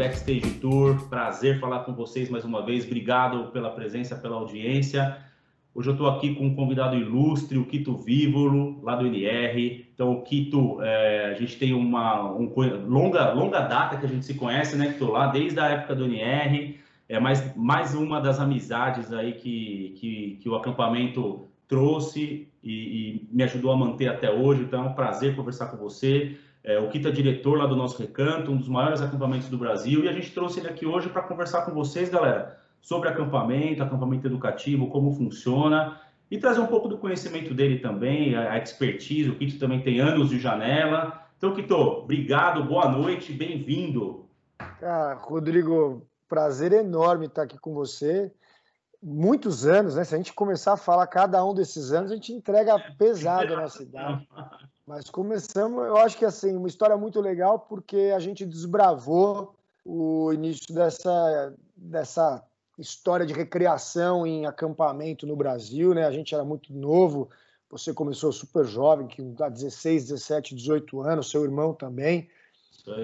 Backstage Tour. Prazer falar com vocês mais uma vez. Obrigado pela presença, pela audiência. Hoje eu estou aqui com um convidado ilustre, o Quito Vívolo, lá do NR. Então, o Quito, é, a gente tem uma um, longa, longa data que a gente se conhece, né, Quito? Lá desde a época do NR. É mais, mais uma das amizades aí que, que, que o acampamento trouxe e, e me ajudou a manter até hoje. Então, é um prazer conversar com você. É, o Kita é diretor lá do nosso recanto, um dos maiores acampamentos do Brasil, e a gente trouxe ele aqui hoje para conversar com vocês, galera, sobre acampamento, acampamento educativo, como funciona, e trazer um pouco do conhecimento dele também, a, expertise. O Kito também tem anos de janela. Então, Kito, obrigado, boa noite, bem-vindo. Ah, Rodrigo, prazer enorme estar aqui com você. Muitos anos, né? Se a gente começar a falar cada um desses anos, a gente entrega pesado a nossa idade. Mas começamos, eu acho que assim, uma história muito legal porque a gente desbravou o início dessa, dessa história de recreação em acampamento no Brasil, né? A gente era muito novo, você começou super jovem, que há 16, 17, 18 anos, seu irmão também.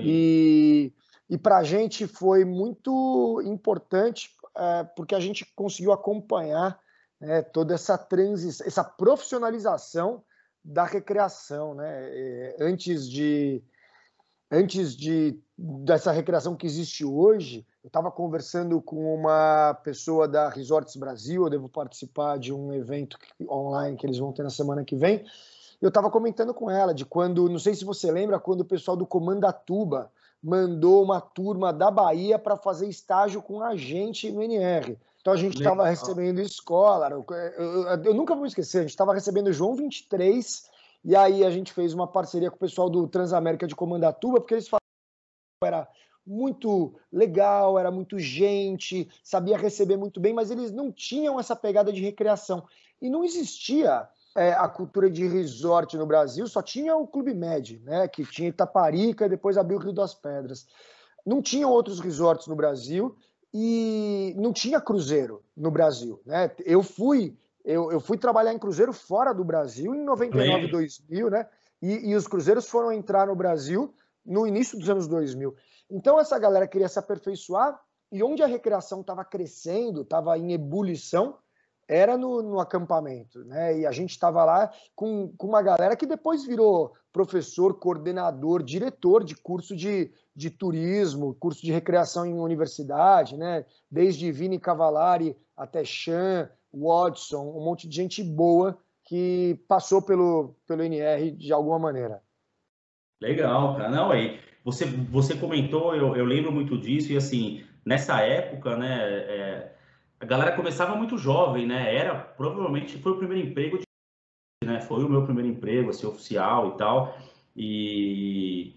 E, e para a gente foi muito importante é, porque a gente conseguiu acompanhar né, toda essa transição, essa profissionalização da recreação, né? É, antes de antes de dessa recreação que existe hoje, eu estava conversando com uma pessoa da Resorts Brasil, eu devo participar de um evento online que eles vão ter na semana que vem. Eu estava comentando com ela de quando, não sei se você lembra, quando o pessoal do Comandatuba mandou uma turma da Bahia para fazer estágio com a gente no NR. Então a gente estava recebendo escola, eu, eu, eu, nunca vou esquecer, a gente estava recebendo João 23, e aí a gente fez uma parceria com o pessoal do Transamérica de Comandatuba, porque eles falaram que era muito legal, era muito gente, sabia receber muito bem, mas eles não tinham essa pegada de recreação. E não existia é, a cultura de resort no Brasil, só tinha o Clube Med, né, que tinha Itaparica e depois abriu o Rio das Pedras. Não tinham outros resorts no Brasil, e não tinha cruzeiro no Brasil. Né? Eu fui eu, eu fui trabalhar em cruzeiro fora do Brasil em 99, 2000, né? E, e, os cruzeiros foram entrar no Brasil no início dos anos 2000. Então essa galera queria se aperfeiçoar e onde a recreação estava crescendo, estava em ebulição, era no, no, acampamento, né? E a gente estava lá com, com uma galera que depois virou professor, coordenador, diretor de curso de, de turismo, curso de recreação em universidade, né? Desde Vini Cavalari até Chan, Watson, um monte de gente boa que passou pelo, pelo NR de alguma maneira. Legal, cara. Não, aí você, você comentou, eu, eu lembro muito disso, e assim, nessa época, né? É, a galera começava muito jovem, né? Era provavelmente foi o primeiro emprego, de, né? Foi o meu primeiro emprego, assim, oficial e tal. E,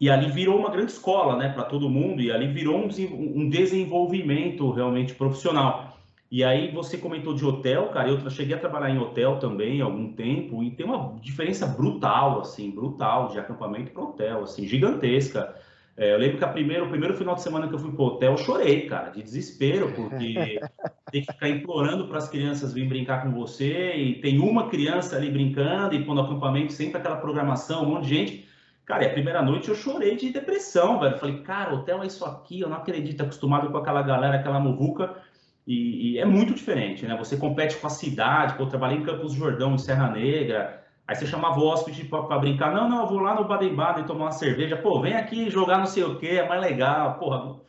e ali virou uma grande escola, né, para todo mundo. E ali virou um, um desenvolvimento realmente profissional. E aí você comentou de hotel, cara. Eu cheguei a trabalhar em hotel também algum tempo e tem uma diferença brutal, assim, brutal de acampamento para hotel, assim, gigantesca. É, eu lembro que a primeira, o primeiro final de semana que eu fui pro hotel, eu chorei, cara, de desespero, porque tem que ficar implorando para as crianças virem brincar com você, e tem uma criança ali brincando, e quando acampamento sempre aquela programação, um monte de gente. Cara, e a primeira noite eu chorei de depressão, velho. Falei, cara, hotel é isso aqui, eu não acredito, acostumado com aquela galera, aquela muvuca, e, e é muito diferente, né? Você compete com a cidade, pô, eu trabalhei em Campos do Jordão, em Serra Negra, Aí você chamava o hóspede para brincar, não, não, eu vou lá no Baden-Baden tomar uma cerveja, pô, vem aqui jogar não sei o que, é mais legal, porra,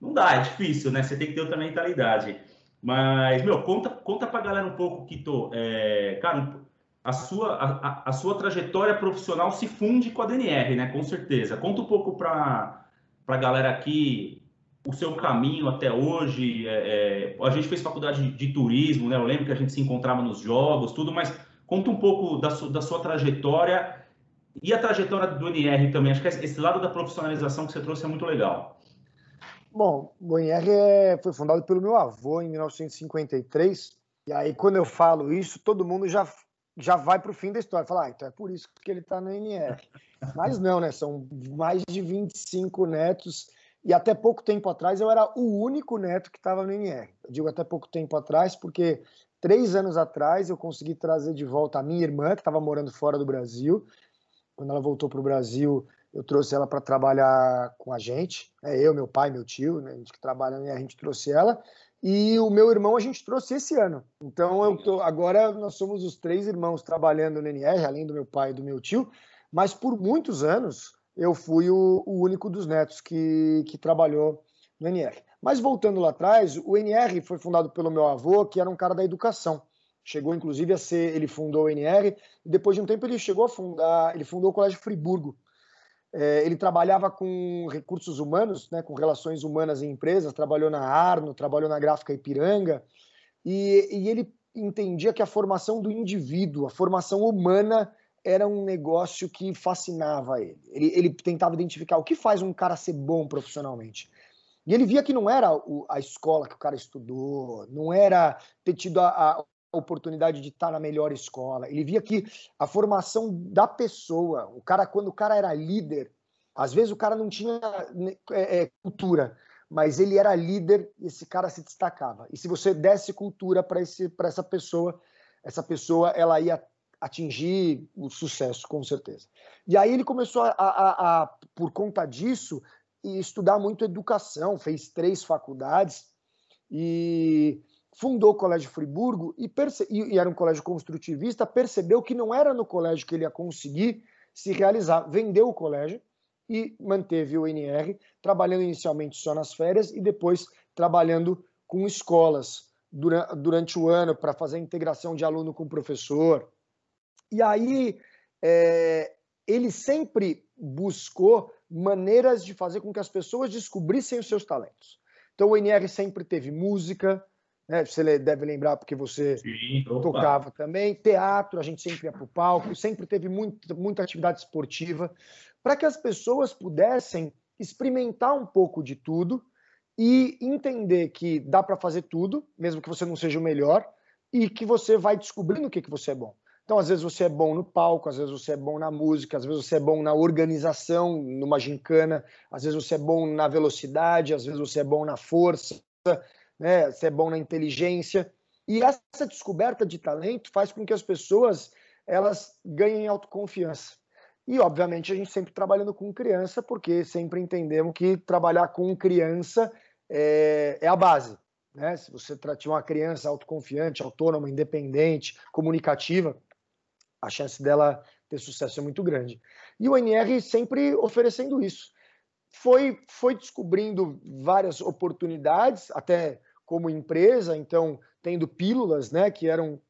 não dá, é difícil, né? Você tem que ter outra mentalidade. Mas, meu, conta, conta pra galera um pouco, Kito, é, cara, a sua, a, a, sua trajetória profissional se funde com a DNR, né? Com certeza. Conta um pouco pra, pra galera aqui o seu caminho até hoje. É, é, a gente fez faculdade de, de turismo, né? Eu lembro que a gente se encontrava nos jogos, tudo, mas Conta um pouco da, su, da sua trajetória e a trajetória do NR também. Acho que esse lado da profissionalização que você trouxe é muito legal. Bom, o NR é, foi fundado pelo meu avô em 1953. E aí, quando eu falo isso, todo mundo já, já vai para o fim da história. Fala, ah, então é por isso que ele está no NR. Mas não, né? São mais de 25 netos. E até pouco tempo atrás eu era o único neto que estava no NR. Eu digo até pouco tempo atrás porque três anos atrás eu consegui trazer de volta a minha irmã, que estava morando fora do Brasil. Quando ela voltou para o Brasil, eu trouxe ela para trabalhar com a gente. É eu, meu pai, meu tio, né? a gente que trabalha, a gente trouxe ela. E o meu irmão a gente trouxe esse ano. Então eu tô, agora nós somos os três irmãos trabalhando no NR, além do meu pai e do meu tio. Mas por muitos anos eu fui o, o único dos netos que, que trabalhou no NR. Mas voltando lá atrás, o NR foi fundado pelo meu avô, que era um cara da educação. Chegou inclusive a ser, ele fundou o NR e depois de um tempo ele chegou a fundar, ele fundou o Colégio Friburgo. É, ele trabalhava com recursos humanos, né, com relações humanas em empresas, trabalhou na Arno, trabalhou na Gráfica Ipiranga, e, e ele entendia que a formação do indivíduo, a formação humana, era um negócio que fascinava ele. ele. Ele tentava identificar o que faz um cara ser bom profissionalmente. E ele via que não era a escola que o cara estudou, não era ter tido a, a oportunidade de estar na melhor escola. Ele via que a formação da pessoa, o cara quando o cara era líder, às vezes o cara não tinha né, é, é, cultura, mas ele era líder e esse cara se destacava. E se você desse cultura para essa pessoa, essa pessoa ela ia atingir o sucesso, com certeza. E aí ele começou a, a, a por conta disso, estudar muito educação, fez três faculdades e fundou o Colégio Friburgo e, e era um colégio construtivista, percebeu que não era no colégio que ele ia conseguir se realizar, vendeu o colégio e manteve o NR, trabalhando inicialmente só nas férias e depois trabalhando com escolas durante o ano para fazer a integração de aluno com professor, e aí é, ele sempre buscou maneiras de fazer com que as pessoas descobrissem os seus talentos. Então o NR sempre teve música, né? Você deve lembrar porque você Sim, tocava também, teatro, a gente sempre ia para o palco, sempre teve muito, muita atividade esportiva, para que as pessoas pudessem experimentar um pouco de tudo e entender que dá para fazer tudo, mesmo que você não seja o melhor, e que você vai descobrindo o que, que você é bom. Então, às vezes você é bom no palco, às vezes você é bom na música, às vezes você é bom na organização, numa gincana, às vezes você é bom na velocidade, às vezes você é bom na força, né? você é bom na inteligência. E essa descoberta de talento faz com que as pessoas elas ganhem autoconfiança. E, obviamente, a gente sempre trabalhando com criança, porque sempre entendemos que trabalhar com criança é, é a base. Né? Se você tiver uma criança autoconfiante, autônoma, independente, comunicativa, a chance dela ter sucesso é muito grande. E o NR sempre oferecendo isso. Foi, foi descobrindo várias oportunidades, até como empresa, então tendo pílulas, né, que eram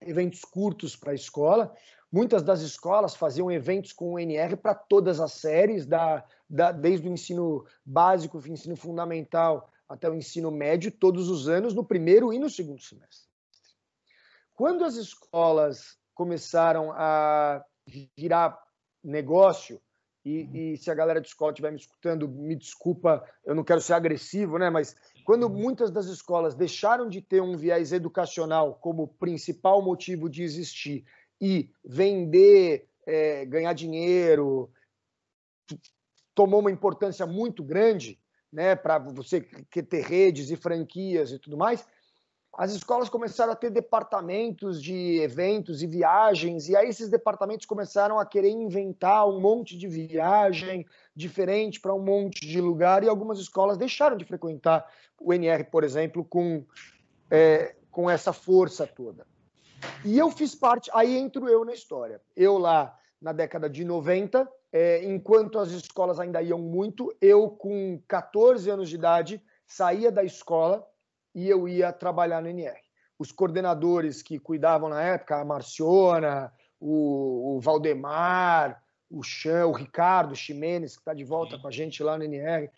eventos curtos para a escola. Muitas das escolas faziam eventos com o NR para todas as séries, da, da, desde o ensino básico, o ensino fundamental até o ensino médio, todos os anos, no primeiro e no segundo semestre. Quando as escolas começaram a virar negócio, e, uhum. e, se a galera de escola estiver me escutando, me desculpa, eu não quero ser agressivo, né? Mas quando uhum. muitas das escolas deixaram de ter um viés educacional como principal motivo de existir e vender, é, ganhar dinheiro, tomou uma importância muito grande, né? Para você ter redes e franquias e tudo mais, as escolas começaram a ter departamentos de eventos e viagens, e aí esses departamentos começaram a querer inventar um monte de viagem diferente para um monte de lugar, e algumas escolas deixaram de frequentar o NR, por exemplo, com, é, com essa força toda. E eu fiz parte, aí entro eu na história. Eu lá na década de 90, é, enquanto as escolas ainda iam muito, eu com 14 anos de idade saía da escola e eu ia trabalhar no NR. Os coordenadores que cuidavam na época, a Marciona, o, o Valdemar, o Chan, o Ricardo Ximenes, que está de volta com a gente lá no NR,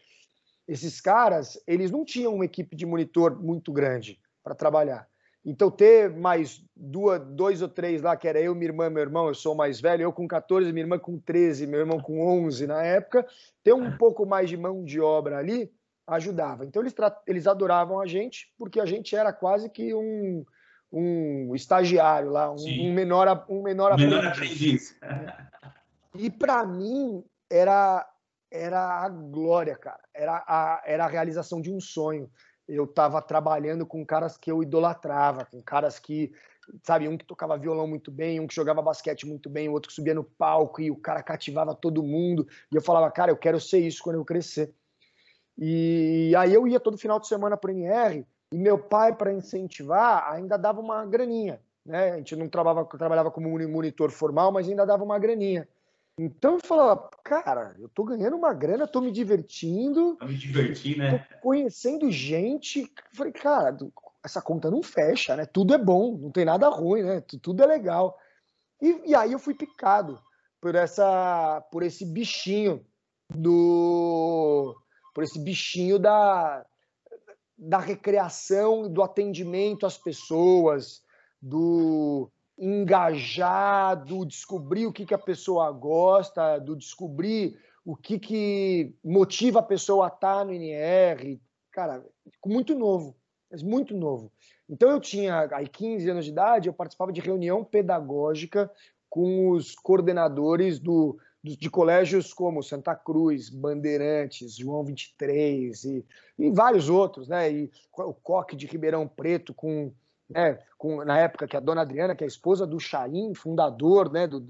esses caras, eles não tinham uma equipe de monitor muito grande para trabalhar. Então, ter mais duas, dois ou três lá, que era eu, minha irmã, meu irmão, eu sou mais velho, eu com 14, minha irmã com 13, meu irmão com 11 na época, ter um pouco mais de mão de obra ali ajudava. Então eles, eles adoravam a gente porque a gente era quase que um, um estagiário lá, um, um menor, um menor, menor aprendiz. aprendiz. E para mim era era a glória, cara. Era a, era a realização de um sonho. Eu estava trabalhando com caras que eu idolatrava, com caras que, sabe, um que tocava violão muito bem, um que jogava basquete muito bem, o outro que subia no palco e o cara cativava todo mundo. E eu falava, cara, eu quero ser isso quando eu crescer. E aí eu ia todo final de semana para o NR e meu pai, para incentivar, ainda dava uma graninha. Né? A gente não trabalhava, trabalhava como monitor formal, mas ainda dava uma graninha. Então eu falava, cara, eu tô ganhando uma grana, tô me divertindo. Tô me divertir, né? Tô conhecendo gente. Falei, cara, essa conta não fecha, né? Tudo é bom, não tem nada ruim, né? Tudo é legal. E, e aí eu fui picado por essa, por esse bichinho do, por esse bichinho da, da recreação, do atendimento às pessoas, do engajar, do descobrir o que, que a pessoa gosta, do descobrir o que, que motiva a pessoa a estar no NR. Cara, muito novo, mas muito novo. Então eu tinha aí 15 anos de idade, eu participava de reunião pedagógica com os coordenadores do, de colégios como Santa Cruz, Bandeirantes, João 23 e, e vários outros, né? E o Coque de Ribeirão Preto com né, com, na época que a dona Adriana, que é a esposa do Chaim, fundador, né, do,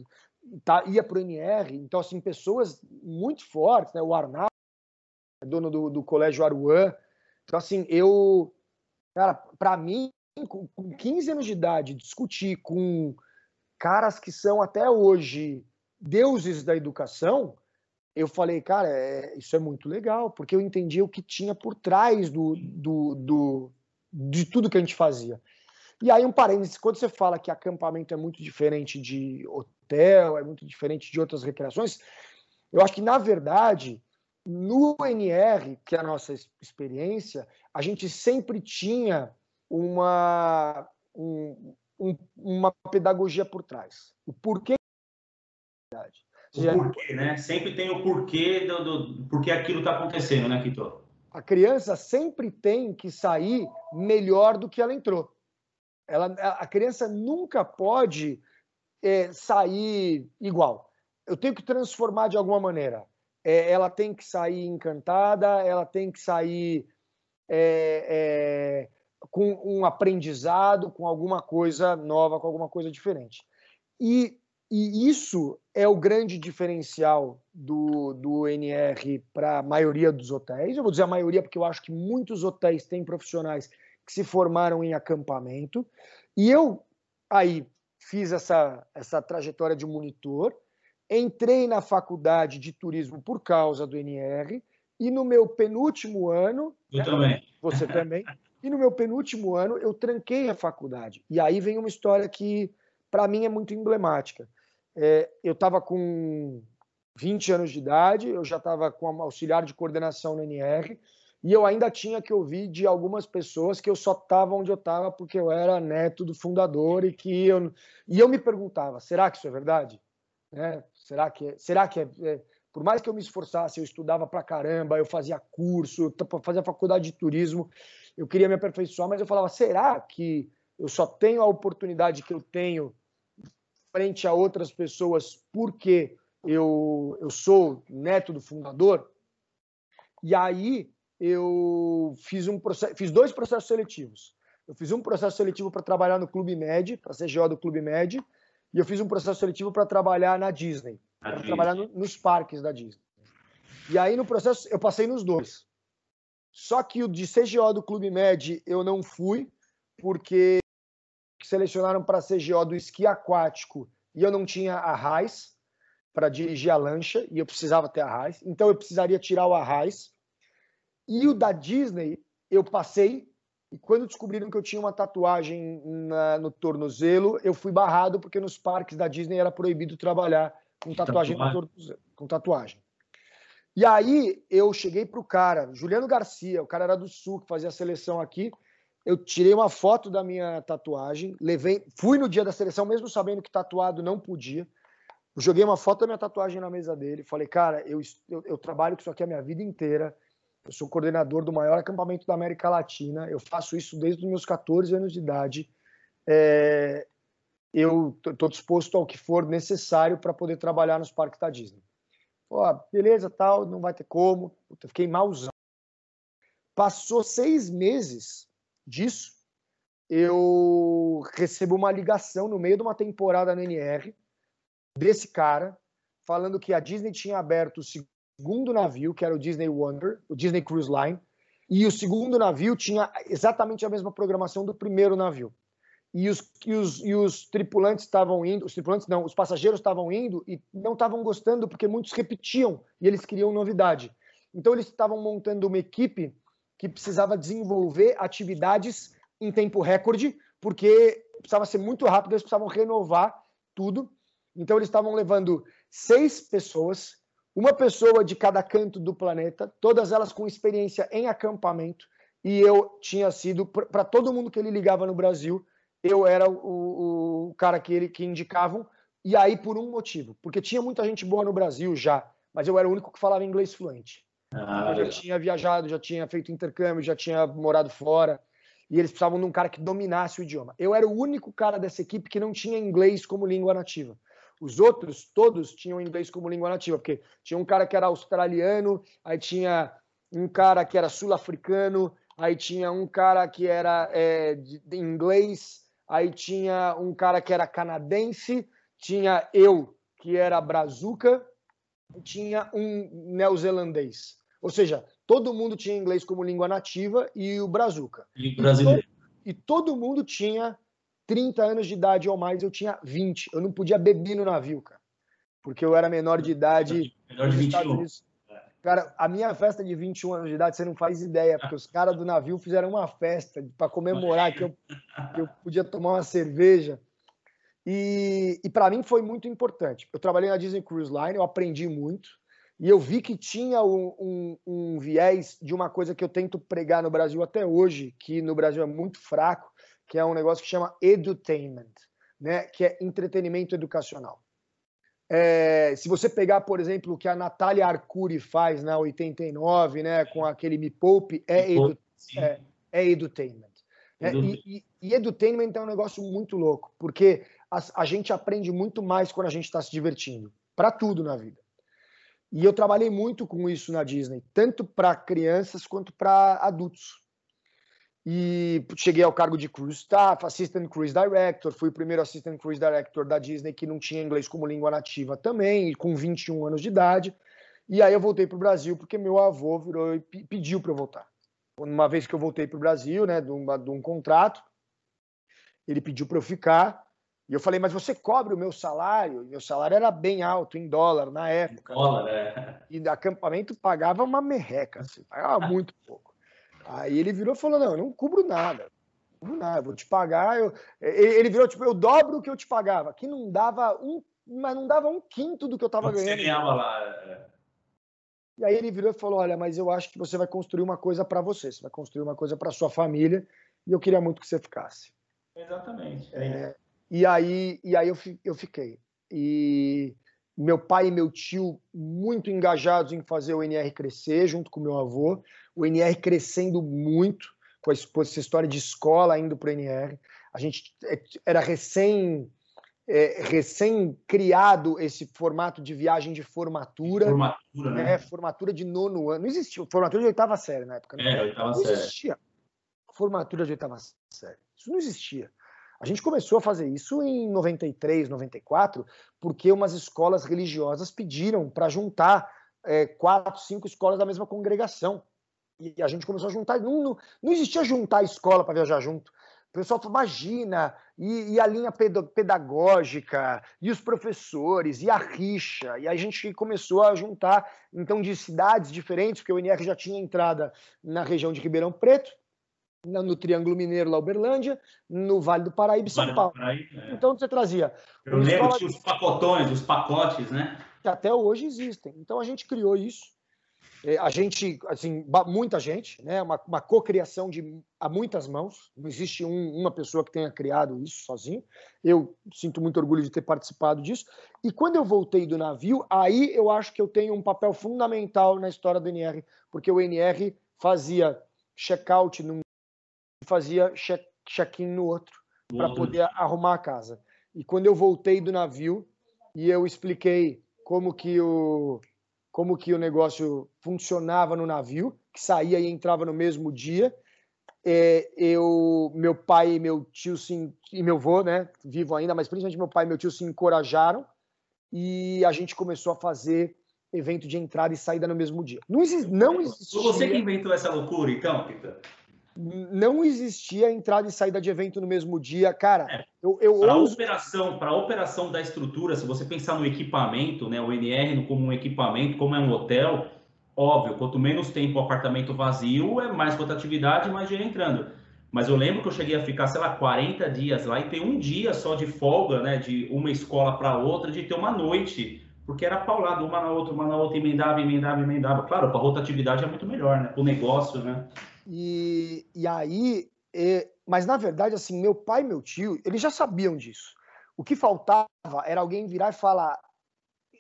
tá, ia para o NR, então, assim, pessoas muito fortes, né, o Arnaldo, dono do, do Colégio Aruã, então, assim, eu, cara, para mim, com 15 anos de idade, discutir com caras que são até hoje deuses da educação, eu falei, cara, é, isso é muito legal, porque eu entendi o que tinha por trás do, do, do, de tudo que a gente fazia. E aí, um parênteses, quando você fala que acampamento é muito diferente de hotel, é muito diferente de outras recreações, eu acho que, na verdade, no NR, que é a nossa experiência, a gente sempre tinha uma, um, um, uma pedagogia por trás. O porquê. O porquê, né? Sempre tem o porquê do, do porquê aquilo está acontecendo, né, Kito? A criança sempre tem que sair melhor do que ela entrou. Ela, a criança nunca pode é, sair igual. Eu tenho que transformar de alguma maneira. É, ela tem que sair encantada, ela tem que sair é, é, com um aprendizado, com alguma coisa nova, com alguma coisa diferente. E, e isso é o grande diferencial do, do NR para a maioria dos hotéis. Eu vou dizer a maioria porque eu acho que muitos hotéis têm profissionais que se formaram em acampamento. E eu aí fiz essa, essa trajetória de monitor, entrei na faculdade de turismo por causa do NR, e no meu penúltimo ano. Eu né, também. Você também. E no meu penúltimo ano eu tranquei a faculdade. E aí vem uma história que, para mim, é muito emblemática. É, eu estava com 20 anos de idade, eu já estava com auxiliar de coordenação no NR, e eu ainda tinha que ouvir de algumas pessoas que eu só estava onde eu estava porque eu era neto do fundador e que eu e eu me perguntava, será que isso é verdade? Né? Será que é, será que é, é, por mais que eu me esforçasse, eu estudava pra caramba, eu fazia curso, fazia faculdade de turismo, eu queria me aperfeiçoar, mas eu falava, será que eu só tenho a oportunidade que eu tenho frente a outras pessoas porque eu, eu sou neto do fundador? E aí eu fiz, um processo, fiz dois processos seletivos. Eu fiz um processo seletivo para trabalhar no Clube Med, para ser GO do Clube Med, e eu fiz um processo seletivo para trabalhar na Disney, para trabalhar no, nos parques da Disney. E aí no processo eu passei nos dois. Só que o de CGO do Clube Med eu não fui, porque selecionaram para CGO do esqui aquático e eu não tinha a RAIS para dirigir a lancha e eu precisava ter a RAIS. Então eu precisaria tirar o arraiz e o da Disney, eu passei, e quando descobriram que eu tinha uma tatuagem na, no tornozelo, eu fui barrado, porque nos parques da Disney era proibido trabalhar com tatuagem, tatuagem. no tornozelo. Com tatuagem. E aí eu cheguei para o cara, Juliano Garcia, o cara era do Sul, que fazia a seleção aqui. Eu tirei uma foto da minha tatuagem, levei, fui no dia da seleção, mesmo sabendo que tatuado não podia. Joguei uma foto da minha tatuagem na mesa dele, falei, cara, eu, eu, eu trabalho com isso aqui a minha vida inteira Eu sou coordenador do maior acampamento da América Latina. Eu faço isso desde os meus 14 anos de idade. É, eu estou disposto ao que for necessário para poder trabalhar nos parques da Disney. Pô, beleza, tal, não vai ter como. Puta, fiquei malzão. Passou seis meses disso, eu recebo uma ligação no meio de uma temporada na NR desse cara falando que a Disney tinha aberto o segundo navio, que era o Disney Wonder, o Disney Cruise Line, e o segundo navio tinha exatamente a mesma programação do primeiro navio. E os, e os, e os tripulantes estavam indo, os tripulantes não, os passageiros estavam indo e não estavam gostando porque muitos repetiam e eles queriam novidade. Então eles estavam montando uma equipe que precisava desenvolver atividades em tempo recorde, porque precisava ser muito rápido, eles precisavam renovar tudo. Então eles estavam levando seis pessoas uma pessoa de cada canto do planeta, todas elas com experiência em acampamento, e eu tinha sido, para todo mundo que ele ligava no Brasil, eu era o, o cara que ele que indicavam, e aí por um motivo, porque tinha muita gente boa no Brasil já, mas eu era o único que falava inglês fluente. Ah, eu já tinha viajado, já tinha feito intercâmbio, já tinha morado fora, e eles precisavam de um cara que dominasse o idioma. Eu era o único cara dessa equipe que não tinha inglês como língua nativa. Os outros, todos, tinham inglês como língua nativa, porque tinha um cara que era australiano, aí tinha um cara que era sul-africano, aí tinha um cara que era é, de, de inglês, aí tinha um cara que era canadense, tinha eu, que era brazuca, tinha um neozelandês. Ou seja, todo mundo tinha inglês como língua nativa e o brazuca. E brasileiro. E, e todo mundo tinha 30 anos de idade ou mais, eu tinha 20. Eu não podia beber no navio, cara. Porque eu era menor de idade. Menor de 21. Cara, a minha festa de 21 anos de idade, você não faz ideia, porque os caras do navio fizeram uma festa para comemorar que eu, que eu podia tomar uma cerveja. E, e para mim foi muito importante. Eu trabalhei na Disney Cruise Line, eu aprendi muito. E eu vi que tinha um, um, um viés de uma coisa que eu tento pregar no Brasil até hoje, que no Brasil é muito fraco, que é um negócio que chama edutainment, né? que é entretenimento educacional. É, se você pegar, por exemplo, o que a Natália Arcuri faz na 89, né, com aquele Me Poupe, é, edu, é, é edutainment. É, e, e, e, edutainment é um negócio muito louco, porque a, a gente aprende muito mais quando a gente está se divertindo, para tudo na vida. E eu trabalhei muito com isso na Disney, tanto para crianças quanto para adultos e cheguei ao cargo de Cruise Staff, Assistant Cruise Director, fui o primeiro Assistant Cruise Director da Disney que não tinha inglês como língua nativa também, com 21 anos de idade. E aí eu voltei para o Brasil porque meu avô virou e pediu para eu voltar. Uma vez que eu voltei para o Brasil, né, de de um contrato, ele pediu para eu ficar. E eu falei, mas você cobre o meu salário? E meu salário era bem alto, em dólar, na época. Dólar, é. E acampamento pagava uma merreca, assim, pagava muito pouco. Aí ele virou e falou: Não, eu não cubro nada. Não cubro nada, eu vou te pagar. Eu... Ele virou, tipo, eu dobro o que eu te pagava. Que não dava um, mas não dava um quinto do que eu estava ganhando. Você ganhava lá. É. E aí ele virou e falou: Olha, mas eu acho que você vai construir uma coisa para você, você vai construir uma coisa para sua família, e eu queria muito que você ficasse. Exatamente. É é, e aí, e aí eu, eu fiquei. E meu pai e meu tio muito engajados em fazer o NR crescer, junto com meu avô o NR crescendo muito, com essa história de escola indo para o NR. A gente é, era recém é, recém criado esse formato de viagem de formatura. Formatura, né? É, formatura de nono ano. Não existia. Formatura de oitava série na época. Né? É, oitava não série. existia. Formatura de oitava série. Isso não existia. A gente começou a fazer isso em 93, 94, porque umas escolas religiosas pediram para juntar é, quatro, cinco escolas da mesma congregação. E a gente começou a juntar. Não, não, existia juntar escola para viajar junto. O pessoal falou, imagina, e, e, a linha pedagógica, e os professores, e a rixa. E a gente começou a juntar, então, de cidades diferentes, porque o NR já tinha entrada na região de Ribeirão Preto, no Triângulo Mineiro, lá Uberlândia, no Vale do Paraíba e São vale Paulo. Paraíba, é. Então você trazia. Eu lembro que os pacotões, os pacotes, né? Que até hoje existem. Então a gente criou isso É, a gente, assim, muita gente, né? Uma, uma cocriação de a muitas mãos. Não existe um, uma pessoa que tenha criado isso sozinho. Eu sinto muito orgulho de ter participado disso. E quando eu voltei do navio, aí eu acho que eu tenho um papel fundamental na história do NR, porque o NR fazia check-out num fazia check-in no outro para poder arrumar a casa. E quando eu voltei do navio e eu expliquei como que o como que o negócio funcionava no navio, que saía e entrava no mesmo dia. É, eu, meu pai e meu tio se, e meu avô, né, vivo ainda, mas principalmente meu pai e meu tio se encorajaram e a gente começou a fazer evento de entrada e saída no mesmo dia. Não, não existia. Você que inventou essa loucura, então, Pita? Não existia entrada e saída de evento no mesmo dia. Cara, é, eu, eu para ouso... operação, para operação da estrutura, se você pensar no equipamento, né, o NR como um equipamento, como é um hotel, óbvio, quanto menos tempo o apartamento vazio, é mais rotatividade, mais dinheiro entrando. Mas eu lembro que eu cheguei a ficar, sei lá, 40 dias lá e ter um dia só de folga, né, de uma escola para outra, de ter uma noite, porque era paulado, uma na outra, uma na outra, emendava, emendava, emendava. Claro, para rotatividade é muito melhor, né, para o negócio, né. E, e aí, e, mas na verdade, assim, meu pai e meu tio, eles já sabiam disso. O que faltava era alguém virar e falar: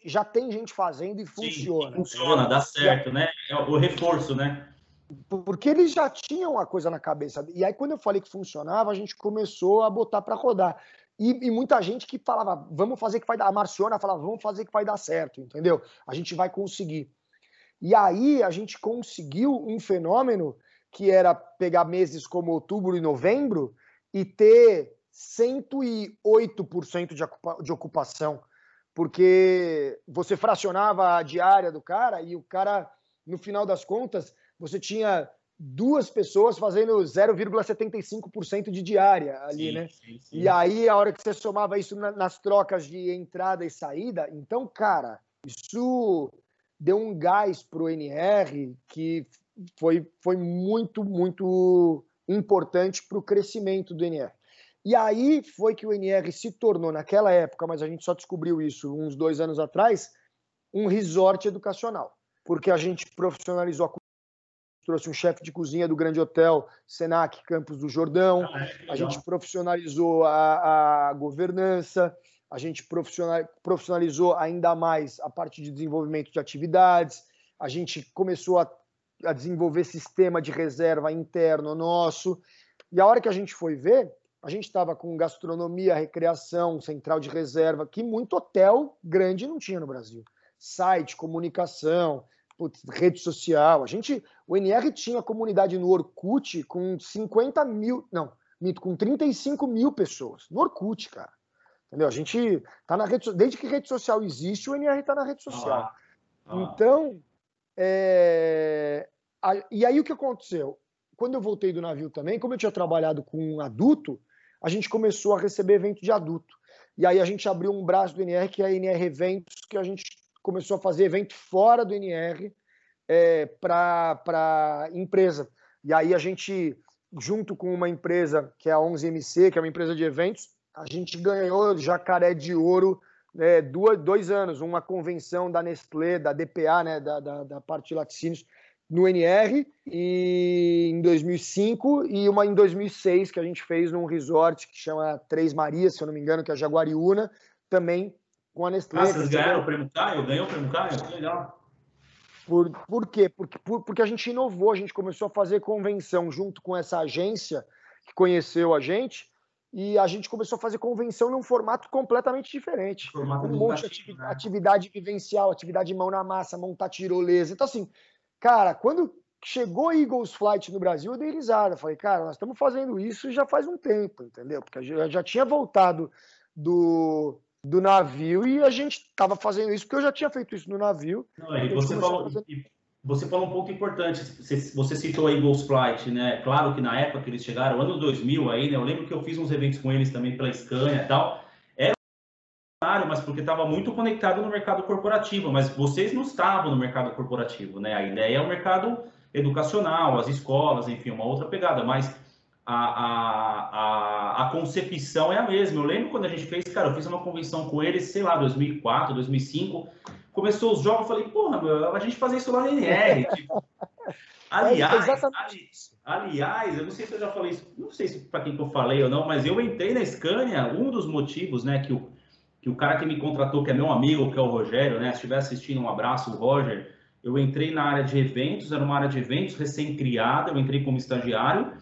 já tem gente fazendo e funciona. Sim, funciona, dá certo, né? É o reforço, né? Porque eles já tinham a coisa na cabeça. E aí, quando eu falei que funcionava, a gente começou a botar para rodar. E, e, muita gente que falava, vamos fazer que vai dar. A Marciona falava, vamos fazer que vai dar certo, entendeu? A gente vai conseguir. E aí a gente conseguiu um fenômeno que era pegar meses como outubro e novembro e ter 108% de ocupação, porque você fracionava a diária do cara e o cara, no final das contas, você tinha duas pessoas fazendo 0,75% de diária ali, sim, né? Sim, sim. E aí, a hora que você somava isso nas trocas de entrada e saída, então, cara, isso deu um gás para o NR que foi, foi muito, muito importante para o crescimento do NR. E aí foi que o NR se tornou, naquela época, mas a gente só descobriu isso uns dois anos atrás, um resort educacional. Porque a gente profissionalizou a trouxe um chefe de cozinha do grande hotel Senac Campos do Jordão, ah, é a gente profissionalizou a, a governança, a gente profissionalizou ainda mais a parte de desenvolvimento de atividades, a gente começou a a desenvolver sistema de reserva interno nosso. E a hora que a gente foi ver, a gente estava com gastronomia, recreação, central de reserva, que muito hotel grande não tinha no Brasil. Site, comunicação, putz, rede social. A gente, o NR tinha comunidade no Orkut com 50 mil, não, mito, com 35 mil pessoas. No Orkut, cara. Entendeu? A gente tá na rede desde que rede social existe, o NR está na rede social. Ah, ah. Então, é... E aí o que aconteceu? Quando eu voltei do navio também, como eu tinha trabalhado com um adulto, a gente começou a receber evento de adulto. E aí a gente abriu um braço do NR, que é a NR Eventos, que a gente começou a fazer evento fora do NR é, para empresa. E aí a gente, junto com uma empresa que é a 11MC, que é uma empresa de eventos, a gente ganhou jacaré de ouro é, duas, dois anos, uma convenção da Nestlé, da DPA, né, da, da, da parte de laticínios, no NR e em 2005 e uma em 2006 que a gente fez num resort que chama Três Marias, se eu não me engano, que é Jaguariúna, também com a Nestlé. Ah, vocês ganharam o prêmio Caio? Ganhou o prêmio Caio? Que legal. Por, por quê? Porque, por, porque a gente inovou, a gente começou a fazer convenção junto com essa agência que conheceu a gente e a gente começou a fazer convenção num formato completamente diferente. Formato um monte de atividade, né? atividade vivencial, atividade mão na massa, montar tirolesa. Então, assim, cara, quando chegou Eagles Flight no Brasil, eu dei risada. Falei, cara, nós estamos fazendo isso já faz um tempo, entendeu? Porque eu já tinha voltado do, do navio e a gente estava fazendo isso porque eu já tinha feito isso no navio. Não, e você falou, você falou um ponto importante, você citou a Eagles Flight, né? Claro que na época que eles chegaram, ano 2000 aí, né? Eu lembro que eu fiz uns eventos com eles também pela Scania e tal. Era mas porque estava muito conectado no mercado corporativo, mas vocês não estavam no mercado corporativo, né? A ideia é o mercado educacional, as escolas, enfim, uma outra pegada, mas a, a, a, concepção é a mesma. Eu lembro quando a gente fez, cara, eu fiz uma convenção com eles, sei lá, 2004, 2005. Começou os jogos, eu falei, porra, meu, a gente fazia isso lá na NR. tipo, aliás, é ali, aliás, eu não sei se eu já falei isso, não sei se para quem que eu falei ou não, mas eu entrei na Scania, um dos motivos, né, que o, que o cara que me contratou, que é meu amigo, que é o Rogério, né, se estiver assistindo, um abraço, o Roger, eu entrei na área de eventos, era uma área de eventos recém-criada, eu entrei como estagiário,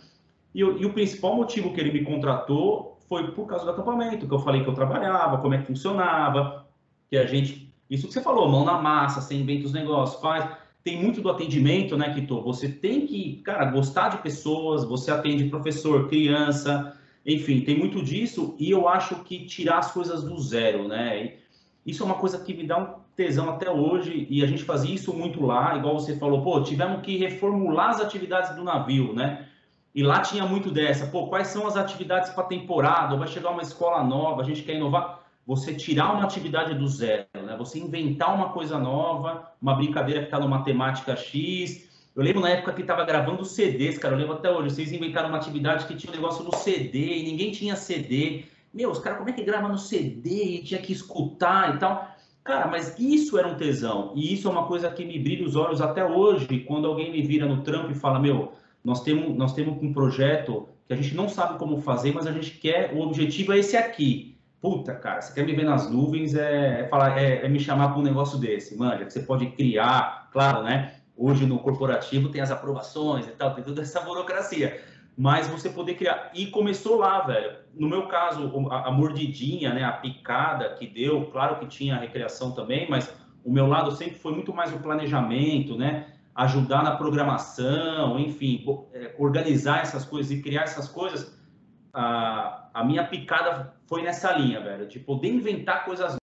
e, e, o principal motivo que ele me contratou foi por causa do acampamento, que eu falei que eu trabalhava, como é que funcionava, que a gente. Isso que você falou, mão na massa, você inventa os negócios, faz. Tem muito do atendimento, né, Kito? Você tem que, cara, gostar de pessoas, você atende professor, criança, enfim, tem muito disso, e eu acho que tirar as coisas do zero, né? Isso é uma coisa que me dá um tesão até hoje, e a gente fazia isso muito lá, igual você falou, pô, tivemos que reformular as atividades do navio, né? E lá tinha muito dessa, pô, quais são as atividades para temporada? Vai chegar uma escola nova, a gente quer inovar. Você tirar uma atividade do zero, né? Você inventar uma coisa nova, uma brincadeira que está no matemática X. Eu lembro na época que estava gravando CDs, cara, eu lembro até hoje. Vocês inventaram uma atividade que tinha um negócio no CD e ninguém tinha CD. Meu, os caras, como é que grava no CD? E tinha que escutar e tal. Cara, mas isso era um tesão. E isso é uma coisa que me brilha os olhos até hoje, quando alguém me vira no trampo e fala, meu, nós temos, nós temos um projeto que a gente não sabe como fazer, mas a gente quer, o objetivo é esse aqui. Puta, cara, você quer me ver nas nuvens, é, é falar, é, é, me chamar para um negócio desse, manja, que você pode criar, claro, né? Hoje no corporativo tem as aprovações e tal, tem toda essa burocracia. Mas você poder criar. E começou lá, velho. No meu caso, a, a mordidinha, né? A picada que deu, claro que tinha a recreação também, mas o meu lado sempre foi muito mais o planejamento, né? Ajudar na programação, enfim, é, organizar essas coisas e criar essas coisas, a, a minha picada foi nessa linha, velho, de poder inventar coisas novas.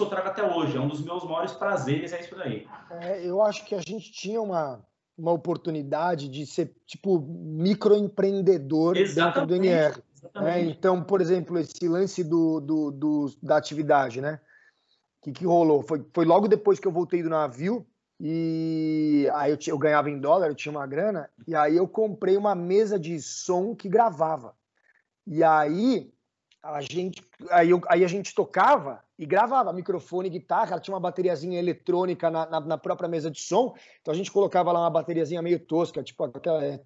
Eu trago até hoje, é um dos meus maiores prazeres, é isso daí. É, eu acho que a gente tinha uma, uma oportunidade de ser, tipo, microempreendedor dentro do NR. É, então, por exemplo, esse lance do, do, do da atividade, né? O que, que rolou? Foi, foi logo depois que eu voltei do navio, e aí eu, eu, ganhava em dólar, eu tinha uma grana, e aí eu comprei uma mesa de som que gravava. E aí a gente, aí, eu, aí a gente tocava e gravava microfone, guitarra, ela tinha uma bateriazinha eletrônica na, na, na, própria mesa de som, então a gente colocava lá uma bateriazinha meio tosca, tipo aquela é,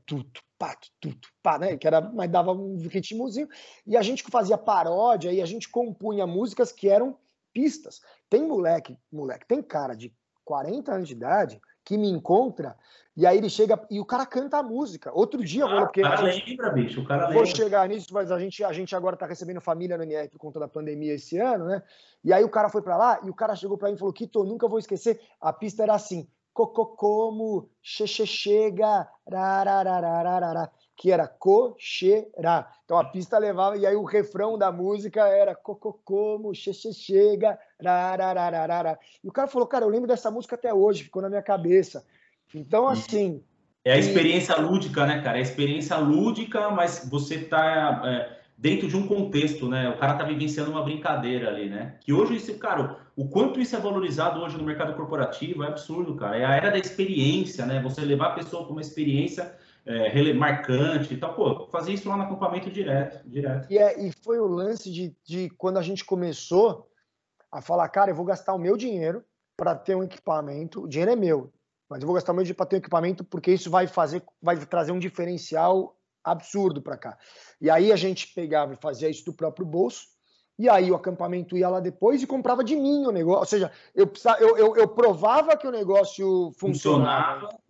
pá, tudo, pá, né? Que era, mas dava um ritmozinho, e a gente fazia paródia e a gente compunha músicas que eram pistas. Tem moleque, moleque, tem cara de 40 anos de idade que me encontra e aí ele chega e o cara canta a música. Outro dia, ah, porque cara gente, lembra, bicho, o cara lembra. Vou chegar nisso, mas a gente, a gente agora tá recebendo família no NR por conta da pandemia esse ano, né? E aí o cara foi para lá e o cara chegou para mim e falou: "Kito, nunca vou esquecer, a pista era assim: Coco como, che, che chega, rararararara que era cocheira. Então a pista levava, e aí o refrão da música era cococomo, che, che, chega, rararararara. E o cara falou, cara, eu lembro dessa música até hoje, ficou na minha cabeça. Então, assim. É a experiência e... lúdica, né, cara? É a experiência lúdica, mas você tá é, dentro de um contexto, né? O cara tá vivenciando uma brincadeira ali, né? Que hoje, esse, cara, o quanto isso é valorizado hoje no mercado corporativo é absurdo, cara. É a era da experiência, né? Você levar a pessoa para uma experiência é, marcante e tal. Pô, fazer isso lá no acampamento direto. direto. E, é, e foi o lance de, de quando a gente começou a falar, cara, eu vou gastar o meu dinheiro para ter um equipamento, o dinheiro é meu, mas eu vou gastar o meu dinheiro para ter um equipamento porque isso vai fazer, vai trazer um diferencial absurdo para cá. E aí a gente pegava e fazia isso do próprio bolso, e aí o acampamento ia lá depois e comprava de mim o negócio. Ou seja, eu, eu, eu, eu provava que o negócio funcionava, funcionava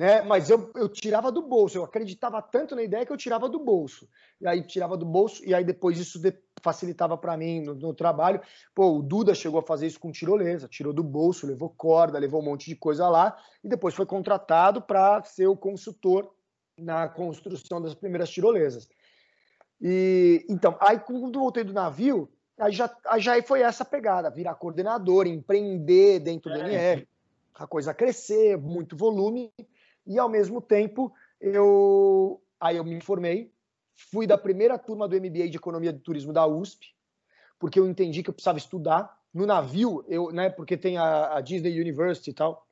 né? Mas eu, eu tirava do bolso, eu acreditava tanto na ideia que eu tirava do bolso. E aí tirava do bolso, e aí depois isso de, facilitava para mim no, no, trabalho. Pô, o Duda chegou a fazer isso com tirolesa, tirou do bolso, levou corda, levou um monte de coisa lá, e depois foi contratado para ser o consultor na construção das primeiras tirolesas. E então, aí quando voltei do navio, aí já, aí já foi essa pegada, virar coordenador, empreender dentro do é. NR, a coisa crescer, muito volume. E ao mesmo tempo, eu aí eu me formei, fui da primeira turma do MBA de Economia de Turismo da USP, porque eu entendi que eu precisava estudar. No navio, eu, né, porque tem a, a Disney University e tal,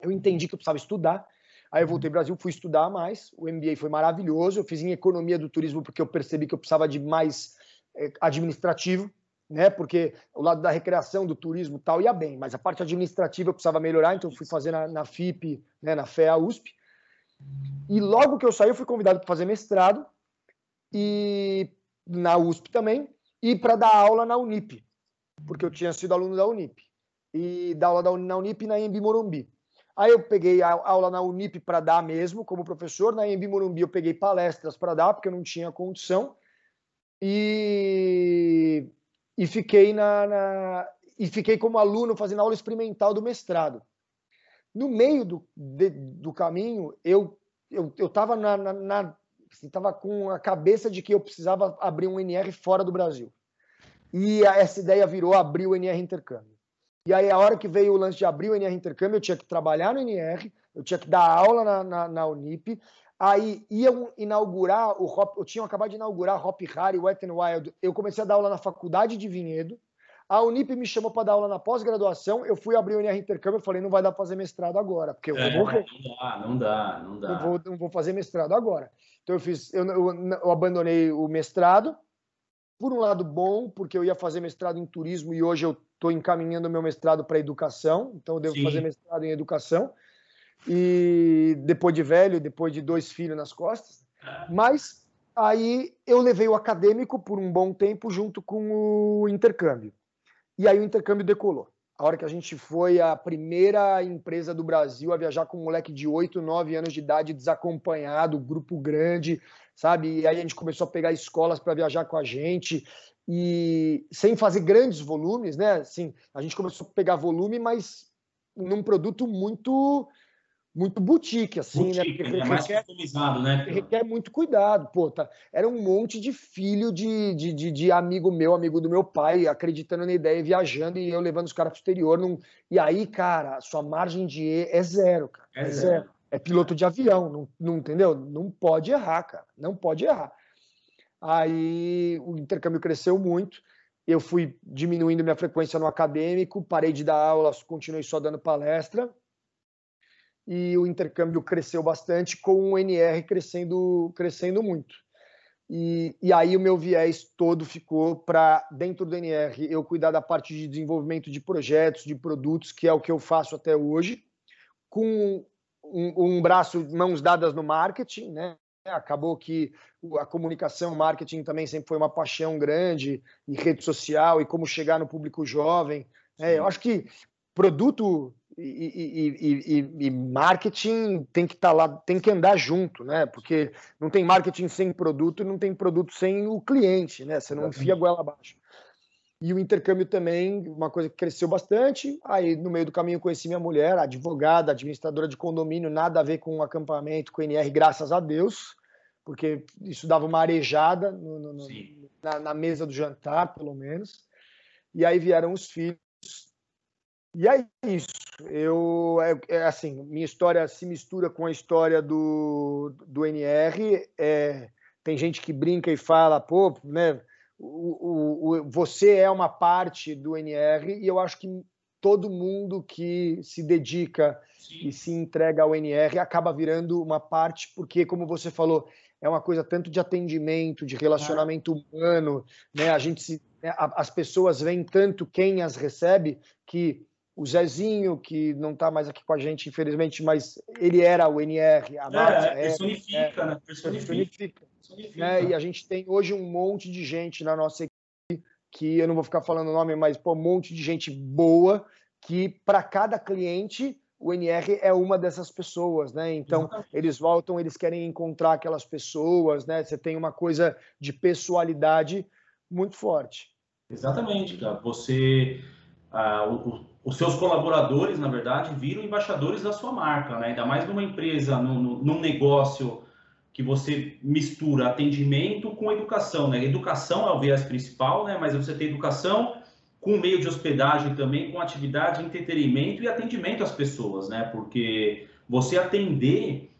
eu entendi que eu precisava estudar. Aí eu voltei ao Brasil, fui estudar mais. O MBA foi maravilhoso. Eu fiz em economia do turismo porque eu percebi que eu precisava de mais eh, administrativo, né? Porque o lado da recreação, do turismo tal ia bem, mas a parte administrativa eu precisava melhorar, então eu fui fazer na, na FIP, né, na FEA USP. E logo que eu saí, eu fui convidado para fazer mestrado e na USP também e para dar aula na Unip, porque eu tinha sido aluno da Unip e dar aula na Unip e na Embi Morumbi. Aí eu peguei a aula na Unip para dar mesmo, como professor. Na Embi Morumbi eu peguei palestras para dar, porque eu não tinha condição. E, e fiquei na, na, e fiquei como aluno fazendo aula experimental do mestrado. No meio do, de, do caminho, eu eu estava na, na, na assim, com a cabeça de que eu precisava abrir um NR fora do Brasil. E essa ideia virou abrir o NR Intercâmbio. E aí, a hora que veio o lance de abrir o NR Intercâmbio, eu tinha que trabalhar no NR, eu tinha que dar aula na, na, na Unip. Aí iam inaugurar o Hop, eu tinha acabado de inaugurar Hop Harry, Wet n Wild. Eu comecei a dar aula na faculdade de Vinhedo. A Unip me chamou para dar aula na pós-graduação. Eu fui abrir o NR Intercâmbio. Eu falei, não vai dar para fazer mestrado agora, porque eu vou é, morrer. Não dá, não dá, não dá. Não vou, não vou fazer mestrado agora. Então eu fiz, eu, eu, eu abandonei o mestrado. Por um lado bom, porque eu ia fazer mestrado em turismo e hoje eu estou encaminhando meu mestrado para educação, então eu devo Sim. fazer mestrado em educação. E depois de velho, depois de dois filhos nas costas. Mas aí eu levei o acadêmico por um bom tempo junto com o intercâmbio. E aí o intercâmbio decolou. A hora que a gente foi a primeira empresa do Brasil a viajar com um moleque de 8, 9 anos de idade desacompanhado, grupo grande, sabe? E aí a gente começou a pegar escolas para viajar com a gente e sem fazer grandes volumes, né? Assim, a gente começou a pegar volume, mas num produto muito muito boutique, assim, né? boutique, né? Porque é mais requer, customizado, né? Requer muito cuidado. Pô, tá, era um monte de filho de, de, de, de, amigo meu, amigo do meu pai, acreditando na ideia, viajando e eu levando os caras pro exterior. Num... E aí, cara, sua margem de E é zero, cara. É, é zero. zero. É piloto de avião, não, não entendeu? Não pode errar, cara. Não pode errar. Aí o intercâmbio cresceu muito. Eu fui diminuindo minha frequência no acadêmico, parei de dar aulas, continuei só dando palestra e o intercâmbio cresceu bastante, com o NR crescendo, crescendo muito. E, e aí o meu viés todo ficou para, dentro do NR, eu cuidar da parte de desenvolvimento de projetos, de produtos, que é o que eu faço até hoje, com um, um braço, mãos dadas no marketing, né? Acabou que a comunicação, o marketing também sempre foi uma paixão grande, e rede social, e como chegar no público jovem. É, eu acho que produto e, e, e, e, marketing tem que estar tá lá, tem que andar junto, né? Porque não tem marketing sem produto, não tem produto sem o cliente, né? Você não enfia a goela abaixo. E o intercâmbio também, uma coisa que cresceu bastante. Aí, no meio do caminho, conheci minha mulher, advogada, administradora de condomínio, nada a ver com o acampamento, com o NR, graças a Deus, porque isso dava uma arejada no, no, na, na mesa do jantar, pelo menos. E aí vieram os filhos. E é isso eu é, é, assim, minha história se mistura com a história do, do NR. É, tem gente que brinca e fala, pô, né? O, o, o, você é uma parte do NR e eu acho que todo mundo que se dedica Sim. e se entrega ao NR acaba virando uma parte, porque, como você falou, é uma coisa tanto de atendimento, de relacionamento humano, né? A gente se, as pessoas veem tanto quem as recebe que o Zezinho, que não está mais aqui com a gente, infelizmente, mas ele era o NR, a Márcia. É, personifica, é, né? Personifica. personifica, personifica. Né? E a gente tem hoje um monte de gente na nossa equipe, que eu não vou ficar falando o nome, mas pô, um monte de gente boa, que para cada cliente o NR é uma dessas pessoas, né? Então, Exatamente. eles voltam, eles querem encontrar aquelas pessoas, né? Você tem uma coisa de pessoalidade muito forte. Exatamente, cara. Você ah, o, os seus colaboradores, na verdade, viram embaixadores da sua marca, né? Ainda mais numa empresa, num, num negócio que você mistura atendimento com educação, né? Educação é o viés principal, né? Mas você tem educação com meio de hospedagem também, com atividade, entretenimento e atendimento às pessoas, né? Porque você atender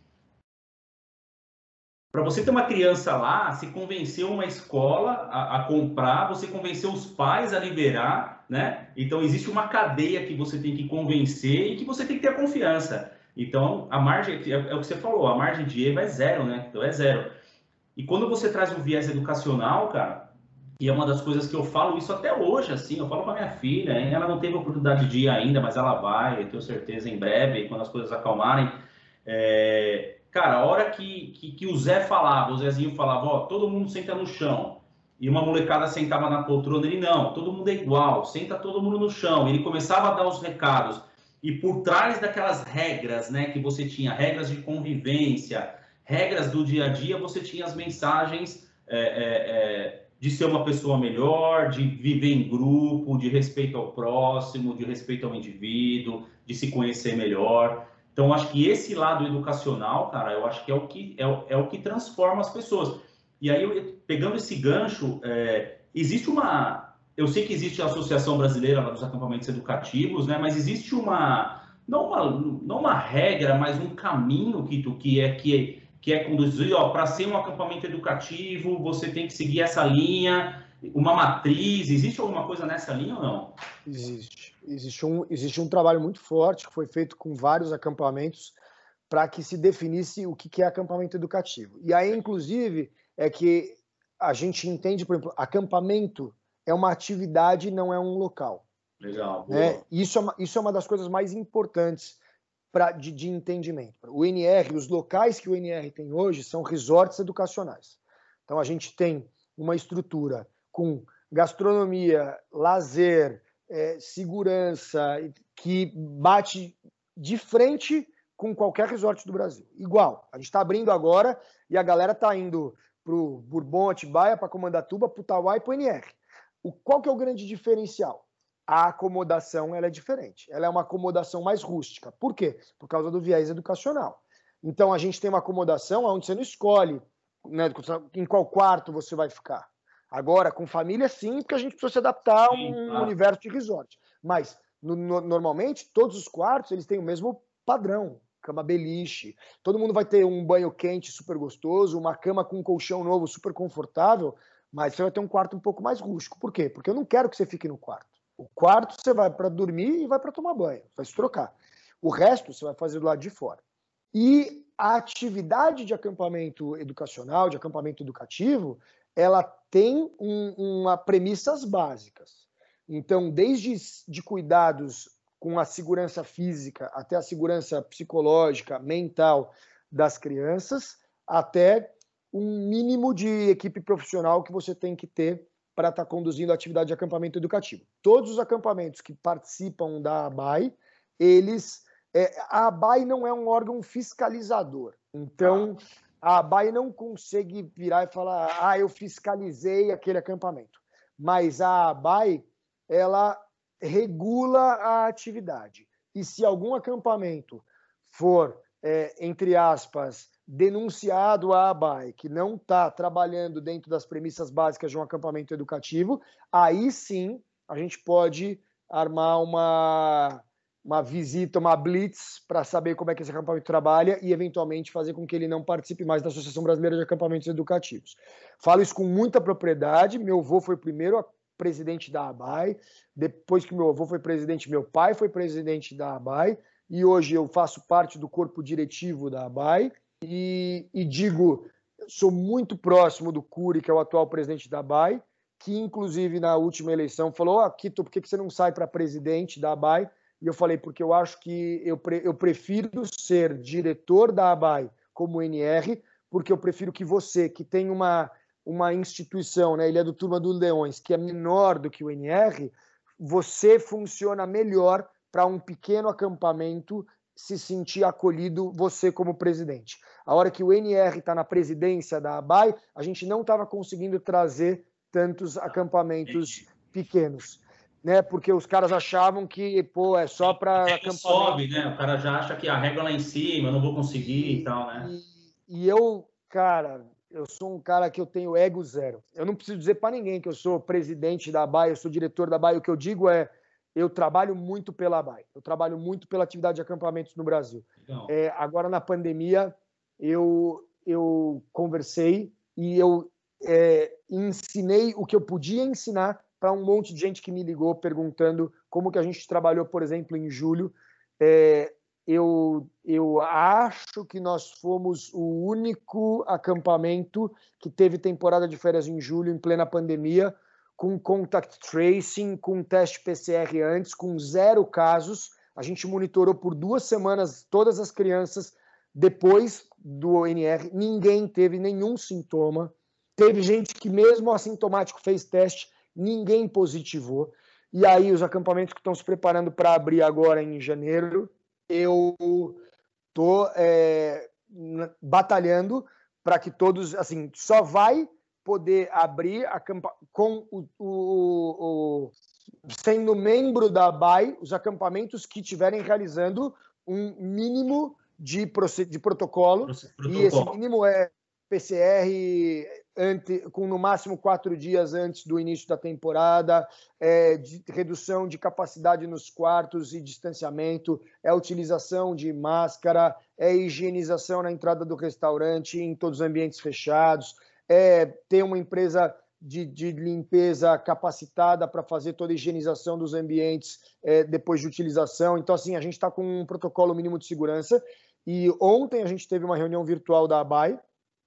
para você ter uma criança lá, se convencer uma escola a, a, comprar, você convencer os pais a liberar, né? Então existe uma cadeia que você tem que convencer e que você tem que ter confiança. Então, a margem, é, é, o que você falou, a margem de erro é zero, né? Então, é zero. E quando você traz um viés educacional, cara, e é uma das coisas que eu falo isso até hoje, assim, eu falo para minha filha, ela não teve oportunidade de ir ainda, mas ela vai, eu tenho certeza, em breve, quando as coisas acalmarem. É... Cara, a hora que, que, que, o Zé falava, o Zezinho falava, ó, todo mundo senta no chão, e uma molecada sentava na poltrona, ele, não, todo mundo é igual, senta todo mundo no chão. Ele começava a dar os recados, e por trás daquelas regras, né, que você tinha, regras de convivência, regras do dia a dia, você tinha as mensagens é, é, é, de ser uma pessoa melhor, de viver em grupo, de respeito ao próximo, de respeito ao indivíduo, de se conhecer melhor. Então, acho que esse lado educacional, cara, eu acho que é o que, é, é o que transforma as pessoas. E aí, pegando esse gancho, é, existe uma. Eu sei que existe a Associação Brasileira dos Acampamentos Educativos, né? Mas existe uma não uma, não uma regra, mas um caminho que, que é que que é conduzir, ó, para ser um acampamento educativo, você tem que seguir essa linha, uma matriz, existe alguma coisa nessa linha ou não? Existe. Existe um, existe um trabalho muito forte que foi feito com vários acampamentos para que se definisse o que é acampamento educativo. E aí, inclusive, é que a gente entende, por exemplo, acampamento é uma atividade, não é um local. Legal. É, isso, é uma, isso é uma das coisas mais importantes pra, de, de entendimento. O NR, os locais que o NR tem hoje são resorts educacionais. Então a gente tem uma estrutura com gastronomia, lazer, é, segurança, que bate de frente com qualquer resort do Brasil. Igual. A gente está abrindo agora e a galera está indo para o Bourbon, Atibaia, para Comandatuba, para o Tauá e para o NR. O, qual que é o grande diferencial? a acomodação ela é diferente. Ela é uma acomodação mais rústica. Por quê? Por causa do viés educacional. Então a gente tem uma acomodação onde você não escolhe né, em qual quarto você vai ficar. Agora, com família, sim, porque a gente precisa se adaptar a um universo de resort. Mas, no, no, normalmente, todos os quartos eles têm o mesmo padrão. Cama beliche. Todo mundo vai ter um banho quente super gostoso, uma cama com um colchão novo super confortável, mas você vai ter um quarto um pouco mais rústico. Por quê? Porque eu não quero que você fique no quarto. O quarto você vai para dormir e vai para tomar banho, vai se trocar. O resto você vai fazer do lado de fora. E a atividade de acampamento educacional, de acampamento educativo, ela tem um, uma premissas básicas. Então, desde de cuidados com a segurança física até a segurança psicológica, mental das crianças, até um mínimo de equipe profissional que você tem que ter para estar tá conduzindo a atividade de acampamento educativo. Todos os acampamentos que participam da ABAI, eles. É, a ABAI não é um órgão fiscalizador. Então, a ABAI não consegue virar e falar, ah, eu fiscalizei aquele acampamento. Mas a ABAI, ela regula a atividade. E se algum acampamento for, é, entre aspas, denunciado a ABAI que não está trabalhando dentro das premissas básicas de um acampamento educativo, aí sim a gente pode armar uma, uma visita, uma blitz para saber como é que esse acampamento trabalha e eventualmente fazer com que ele não participe mais da Associação Brasileira de Acampamentos Educativos. Falo isso com muita propriedade. Meu avô foi o primeiro presidente da ABAI, depois que meu avô foi presidente, meu pai foi presidente da ABAI e hoje eu faço parte do corpo diretivo da ABAI e, e digo, sou muito próximo do Cury, que é o atual presidente da ABAI, que inclusive na última eleição falou: ah, Kito, por que você não sai para presidente da ABAI? E eu falei: porque eu acho que eu, pre eu prefiro ser diretor da ABAI como NR, porque eu prefiro que você, que tem uma, uma instituição, né, ele é do Turma dos Leões, que é menor do que o NR, você funciona melhor para um pequeno acampamento se sentir acolhido você como presidente. A hora que o NR está na presidência da ABAI, a gente não estava conseguindo trazer tantos acampamentos pequenos. Né, porque os caras achavam que, pô, é só para acampamento. sobe, né? O cara já acha que a régua lá em cima, eu não vou conseguir e, e tal, né? E, e, eu, cara, eu sou um cara que eu tenho ego zero. Eu não preciso dizer para ninguém que eu sou presidente da ABAI, eu sou diretor da ABAI. O que eu digo é, eu trabalho muito pela BAI, eu trabalho muito pela atividade de acampamentos no Brasil. É, agora, na pandemia, eu, eu conversei e eu é, ensinei o que eu podia ensinar para um monte de gente que me ligou perguntando como que a gente trabalhou, por exemplo, em julho, é, eu, eu acho que nós fomos o único acampamento que teve temporada de férias em julho, em plena pandemia, com contact tracing, com teste PCR antes, com zero casos. A gente monitorou por duas semanas todas as crianças depois do ONR. Ninguém teve nenhum sintoma. Teve gente que, mesmo assintomático, fez teste, ninguém positivou. E aí, os acampamentos que estão se preparando para abrir agora em janeiro, eu estou é, batalhando para que todos, assim, só vai poder abrir com o, o, o, sendo membro da BAI, os acampamentos que estiverem realizando um mínimo de, de protocolo, protocolo, e esse mínimo é PCR ante, com no máximo quatro dias antes do início da temporada, é, de redução de capacidade nos quartos e distanciamento, é utilização de máscara, é higienização na entrada do restaurante em todos os ambientes fechados, é ter uma empresa de, de limpeza capacitada para fazer toda a higienização dos ambientes é, depois de utilização. Então, assim, a gente está com um protocolo mínimo de segurança. E ontem a gente teve uma reunião virtual da ABAI,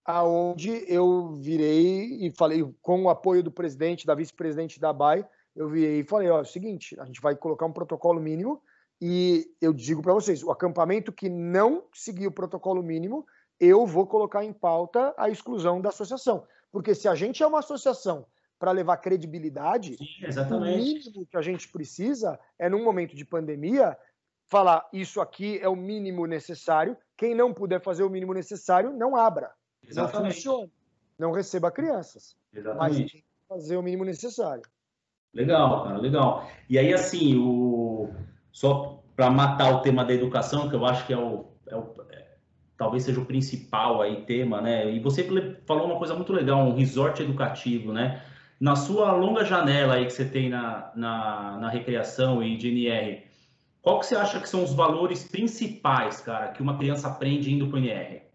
aonde eu virei e falei, com o apoio do presidente, da vice-presidente da ABAI, eu virei e falei, ó, é o seguinte, a gente vai colocar um protocolo mínimo e eu digo para vocês, o acampamento que não seguir o protocolo mínimo, eu vou colocar em pauta a exclusão da associação. Porque se a gente é uma associação para levar credibilidade, Sim, o mínimo que a gente precisa é, num momento de pandemia, falar isso aqui é o mínimo necessário. Quem não puder fazer o mínimo necessário, não abra. Exatamente. Não funciona. Não receba crianças. Exatamente. Mas tem que fazer o mínimo necessário. Legal, cara, legal. E aí, assim, o... só para matar o tema da educação, que eu acho que é o, é o é, talvez seja o principal aí tema, né? E você falou uma coisa muito legal, um resort educativo, né? Na sua longa janela aí que você tem na, na, na recreação e de NR, qual que você acha que são os valores principais, cara, que uma criança aprende indo para o NR?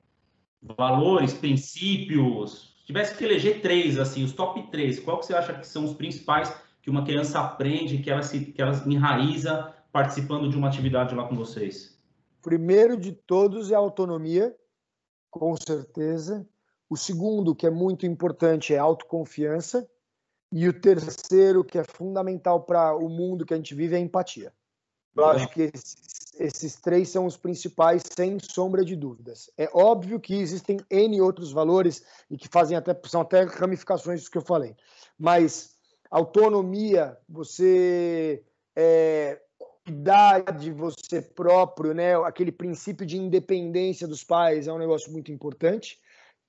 Valores, princípios, se tivesse que eleger três, assim, os top três, qual que você acha que são os principais que uma criança aprende, que ela se, que ela enraiza participando de uma atividade lá com vocês? Primeiro de todos é a autonomia, com certeza. O segundo, que é muito importante, é a autoconfiança. E o terceiro, que é fundamental para o mundo que a gente vive, é a empatia. Eu acho que esses esses três são os principais, sem sombra de dúvidas. É óbvio que existem N outros valores e que fazem até, são até ramificações do que eu falei. Mas autonomia, você é, cuidar de você próprio, né? aquele princípio de independência dos pais é um negócio muito importante.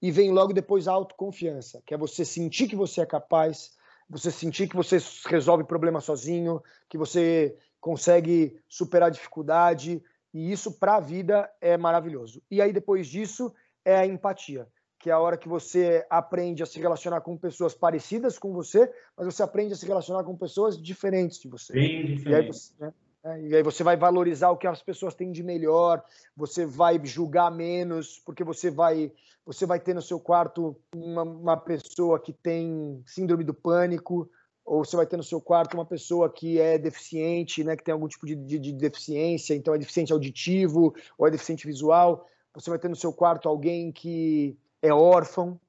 E vem logo depois a autoconfiança, que é você sentir que você é capaz, você sentir que você resolve problema sozinho, que você consegue superar a dificuldade, e isso para a vida é maravilhoso. E aí depois disso é a empatia, que é a hora que você aprende a se relacionar com pessoas parecidas com você, mas você aprende a se relacionar com pessoas diferentes de você. Bem diferentes. E aí você, né? É, e aí você vai valorizar o que as pessoas têm de melhor, você vai julgar menos, porque você vai você vai ter no seu quarto uma, uma pessoa que tem síndrome do pânico, ou você vai ter no seu quarto uma pessoa que é deficiente, né, que tem algum tipo de, de, de, deficiência, então é deficiente auditivo ou é deficiente visual. Você vai ter no seu quarto alguém que é órfão,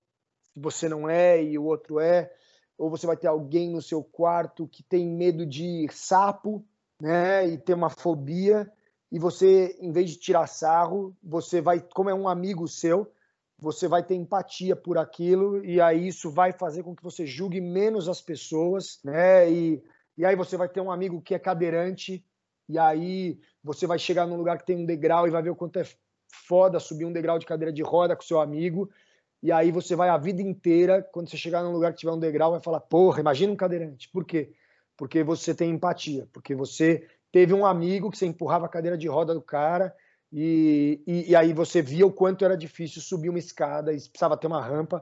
que você não é e o outro é. Ou você vai ter alguém no seu quarto que tem medo de sapo, né, e tem uma fobia. E você, em vez de tirar sarro, você vai, como é um amigo seu, você vai ter empatia por aquilo e aí isso vai fazer com que você julgue menos as pessoas, né? E, e aí você vai ter um amigo que é cadeirante e aí você vai chegar num lugar que tem um degrau e vai ver o quanto é foda subir um degrau de cadeira de roda com seu amigo. E aí você vai a vida inteira, quando você chegar num lugar que tiver um degrau, vai falar: "Porra, imagina um cadeirante". Por quê? Porque você tem empatia, porque você teve um amigo que você empurrava a cadeira de roda do cara e, e, e, aí você via o quanto era difícil subir uma escada e precisava ter uma rampa.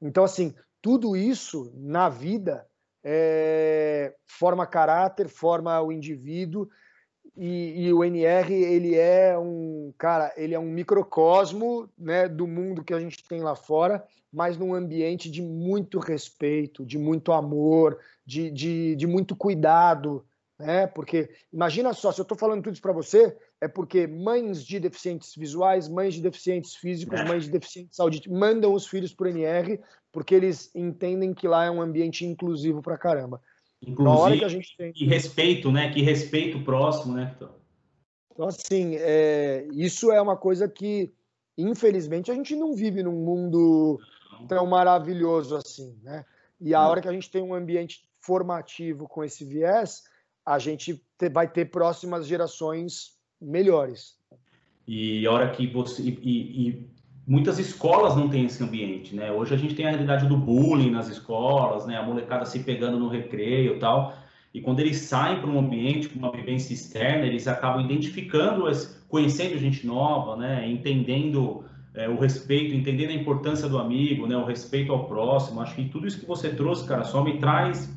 Então, assim, tudo isso na vida é, forma caráter, forma o indivíduo. E, e, o NR ele é um cara, ele é um microcosmo né, do mundo que a gente tem lá fora, mas num ambiente de muito respeito, de muito amor, de, de, de muito cuidado, né? Porque imagina só, se eu estou falando tudo isso para você, é porque mães de deficientes visuais, mães de deficientes físicos, é. mães de deficientes auditivos mandam os filhos para o NR porque eles entendem que lá é um ambiente inclusivo para caramba. Inclusive, que a gente tem... e respeito, né? Que respeito próximo, né? Então, assim, é... isso é uma coisa que, infelizmente, a gente não vive num mundo tão maravilhoso assim, né? E a hora que a gente tem um ambiente formativo com esse viés, a gente vai ter próximas gerações melhores. E a hora que você. E, e, muitas escolas não têm esse ambiente, né? Hoje a gente tem a realidade do bullying nas escolas, né? A molecada se pegando no recreio e tal. E quando eles saem para um ambiente, para uma vivência externa, eles acabam identificando, conhecendo gente nova, né? Entendendo é, o respeito, entendendo a importância do amigo, né? O respeito ao próximo. Acho que tudo isso que você trouxe, cara, só me traz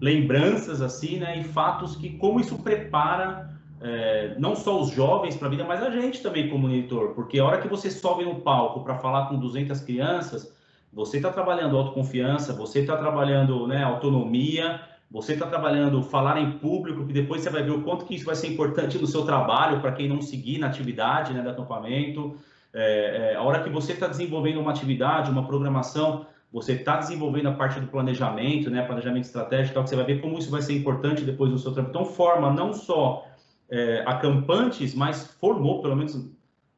lembranças assim, né? E fatos que como isso prepara é, não só os jovens para a vida, mas a gente também como monitor, porque a hora que você sobe no palco para falar com 200 crianças, você está trabalhando autoconfiança, você está trabalhando né, autonomia, você está trabalhando falar em público, que depois você vai ver o quanto que isso vai ser importante no seu trabalho para quem não seguir na atividade né, do acampamento. É, é, a hora que você está desenvolvendo uma atividade, uma programação, você está desenvolvendo a parte do planejamento, né, planejamento estratégico, tal, que você vai ver como isso vai ser importante depois no seu trabalho. Então, forma não só é, acampantes, mas formou, pelo menos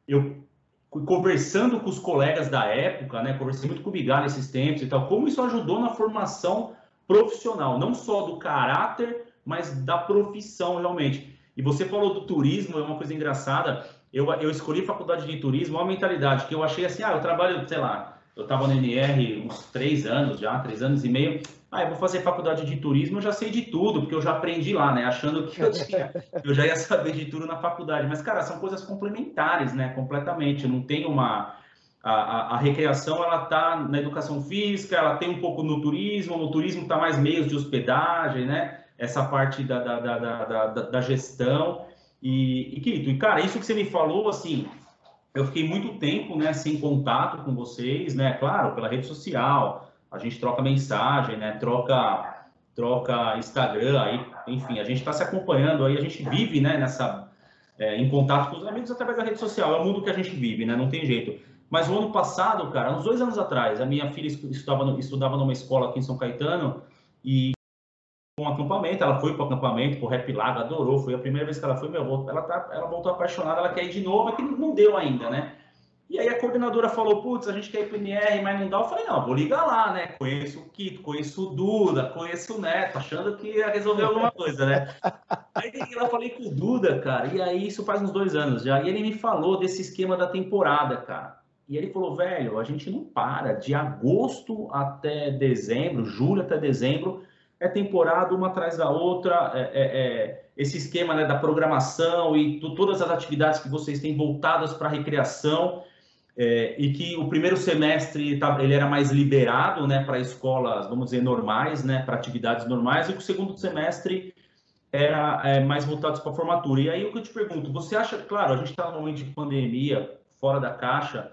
eu conversando com os colegas da época, né, conversei muito com o Bigar nesses tempos e tal, como isso ajudou na formação profissional, não só do caráter, mas da profissão realmente. E você falou do turismo, é uma coisa engraçada. Eu, eu escolhi faculdade de turismo, uma mentalidade que eu achei assim, ah, eu trabalho, sei lá, eu estava no NR uns três anos já, três anos e meio. Ah, eu vou fazer faculdade de turismo, eu já sei de tudo, porque eu já aprendi lá, né? Achando que eu, tinha, eu já ia saber de tudo na faculdade. Mas, cara, são coisas complementares, né? Completamente. Não tem uma. A, a, a recreação, ela tá na educação física, ela tem um pouco no turismo, no turismo tá mais meios de hospedagem, né? Essa parte da, da, da, da, da gestão. E, e, e, cara, isso que você me falou, assim, eu fiquei muito tempo, né, sem contato com vocês, né, claro, pela rede social, a gente troca mensagem, né, troca, troca Instagram, aí, enfim, a gente está se acompanhando aí, a gente vive, né, nessa, é, em contato com os amigos através da rede social, é o mundo que a gente vive, né, não tem jeito. Mas o ano passado, cara, uns dois anos atrás, a minha filha estudava, estudava numa escola aqui em São Caetano e um acampamento, ela foi para o acampamento, para o Rap Lago, adorou, foi a primeira vez que ela foi, meu, ela, tá, ela voltou apaixonada, ela quer ir de novo, é que não deu ainda, né? E aí a coordenadora falou, putz, a gente quer ir para o NR, mas não dá. Eu falei, não, vou ligar lá, né? Conheço o Kito, conheço o Duda, conheço o Neto, achando que ia resolver alguma coisa, né? Aí eu falei com o Duda, cara, e aí isso faz uns dois anos já, e ele me falou desse esquema da temporada, cara. E ele falou, velho, a gente não para, de agosto até dezembro, julho até dezembro, é temporada uma atrás da outra, é, é, é esse esquema né, da programação e todas as atividades que vocês têm voltadas para a recreação, é, e que o primeiro semestre tá, ele era mais liberado né, para escolas, vamos dizer, normais, né, para atividades normais, e que o segundo semestre era é, mais voltado para a formatura. E aí o que eu te pergunto, você acha, claro, a gente está num momento de pandemia, fora da caixa,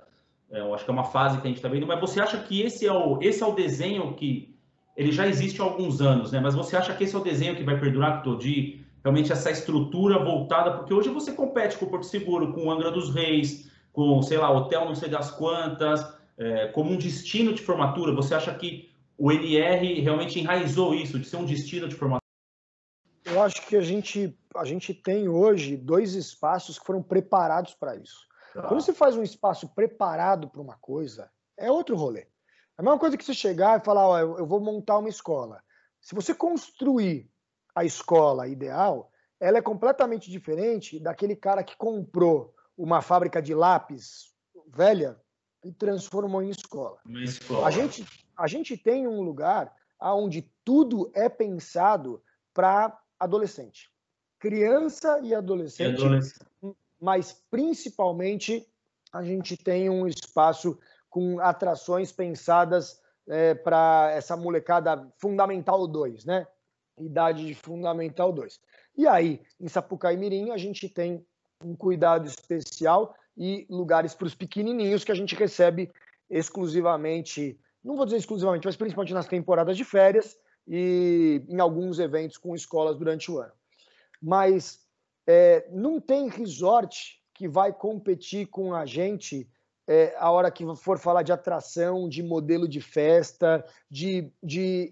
é, eu acho que é uma fase que a gente está vendo, mas você acha que esse é o, esse é o desenho que ele já existe há alguns anos, né? Mas você acha que esse é o desenho que vai perdurar Todi? Realmente essa estrutura voltada, porque hoje você compete com o Porto Seguro, com o Angra dos Reis, com, sei lá, hotel não sei das quantas, é, como um destino de formatura. Você acha que o NR realmente enraizou isso, de ser um destino de formatura? Eu acho que a gente, a gente tem hoje dois espaços que foram preparados para isso. Tá. Quando você faz um espaço preparado para uma coisa, é outro rolê. É a mesma coisa que você chegar e falar, ó, eu vou montar uma escola. Se você construir a escola ideal, ela é completamente diferente daquele cara que comprou uma fábrica de lápis velha e transformou em escola. escola. A, gente, a gente tem um lugar onde tudo é pensado para adolescente. Criança e adolescente, e adolescente, mas principalmente a gente tem um espaço com atrações pensadas é, para essa molecada Fundamental 2, né? Idade de Fundamental 2. E aí, em Sapucaí Mirim, a gente tem um cuidado especial e lugares para os pequenininhos que a gente recebe exclusivamente, não vou dizer exclusivamente, mas principalmente nas temporadas de férias e em alguns eventos com escolas durante o ano. Mas É, não tem resort que vai competir com a gente é, a hora que for falar de atração, de modelo de festa, de, de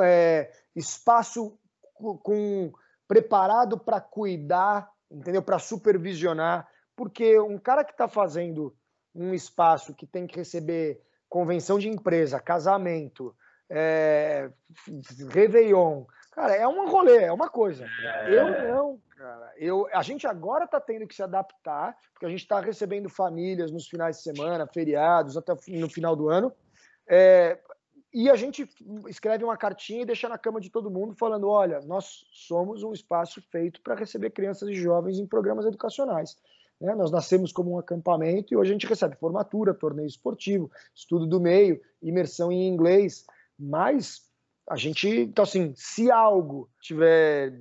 é, espaço com, preparado para cuidar, entendeu? Para supervisionar, porque um cara que está fazendo um espaço que tem que receber convenção de empresa, casamento, é, Réveillon, cara, é um rolê, é uma coisa. É... Eu não, cara. Eu, a gente agora está tendo que se adaptar, porque a gente está recebendo famílias nos finais de semana, feriados, até no final do ano. É, e a gente escreve uma cartinha e deixa na cama de todo mundo falando: olha, nós somos um espaço feito para receber crianças e jovens em programas educacionais. Né? Nós nascemos como um acampamento e hoje a gente recebe formatura, torneio esportivo, estudo do meio, imersão em inglês. Mas a gente, então assim, se algo tiver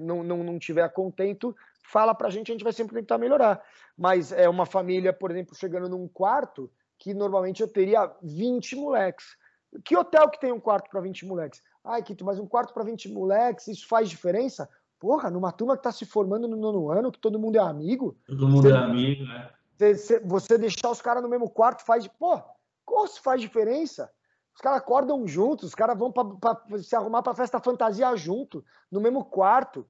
não, não, não tiver contento, fala para a gente, a gente vai sempre tentar melhorar. Mas é uma família, por exemplo, chegando num quarto que normalmente eu teria 20 moleques. Que hotel que tem um quarto para 20 moleques? Ai, Kito, mas um quarto para 20 moleques, isso faz diferença? Porra, numa turma que está se formando no nono ano, que todo mundo é amigo. Todo mundo você, é amigo, né? Você, você deixar os caras no mesmo quarto faz. Pô, como se faz diferença? Os caras acordam juntos, os caras vão para se arrumar para festa fantasia junto, no mesmo quarto.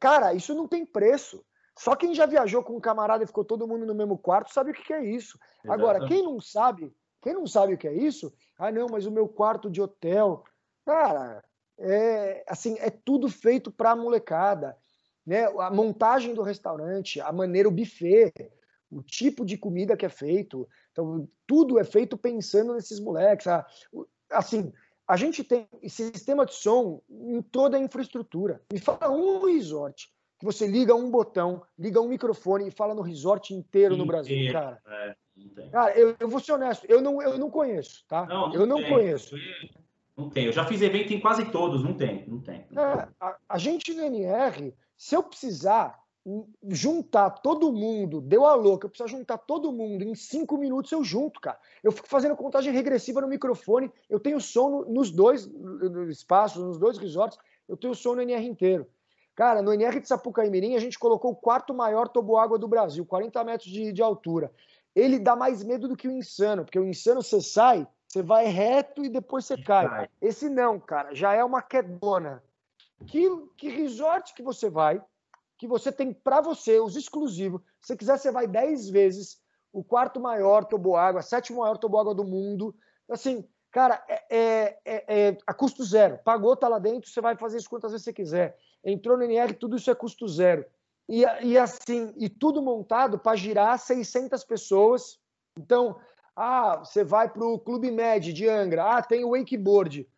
Cara, isso não tem preço. Só quem já viajou com um camarada e ficou todo mundo no mesmo quarto sabe o que, é isso. Exatamente. Agora, quem não sabe, quem não sabe o que é isso, ah, não, mas o meu quarto de hotel, cara, é assim, é tudo feito para a molecada. Né? A montagem do restaurante, a maneira, o buffet, o tipo de comida que é feito. Então, tudo é feito pensando nesses moleques. Assim, a gente tem sistema de som em toda a infraestrutura. Me fala um resort que você liga um botão, liga um microfone e fala no resort inteiro no Brasil, cara. É, cara, eu, eu, vou ser honesto, eu não, eu não conheço, tá? Não, não eu não tem. conheço. Não tem. Eu já fiz evento em quase todos, não tem, não tem. É, a, a, gente no NR, se eu precisar juntar todo mundo, deu a louca, eu preciso juntar todo mundo em cinco minutos, eu junto, cara. Eu fico fazendo contagem regressiva no microfone, eu tenho som no, nos dois espaços, nos dois resorts, eu tenho som no NR inteiro. Cara, no NR de Sapucaimirim, a gente colocou o quarto maior toboágua do Brasil, 40 metros de, de altura. Ele dá mais medo do que o insano, porque o insano você sai, você vai reto e depois você cai. Esse não, cara, já é uma quedona. Que, que resort que você vai, que você tem para você, os exclusivos. Se você quiser, você vai 10 vezes. O quarto maior toboágua, sétimo maior toboágua do mundo. Assim, cara, é, é, é, é, a custo zero. Pagou, tá lá dentro, você vai fazer isso quantas vezes você quiser entrou no NR, tudo isso é custo zero. E, e assim, e tudo montado para girar 600 pessoas. Então, ah, você vai para o Clube Med de Angra, ah, tem o wakeboard.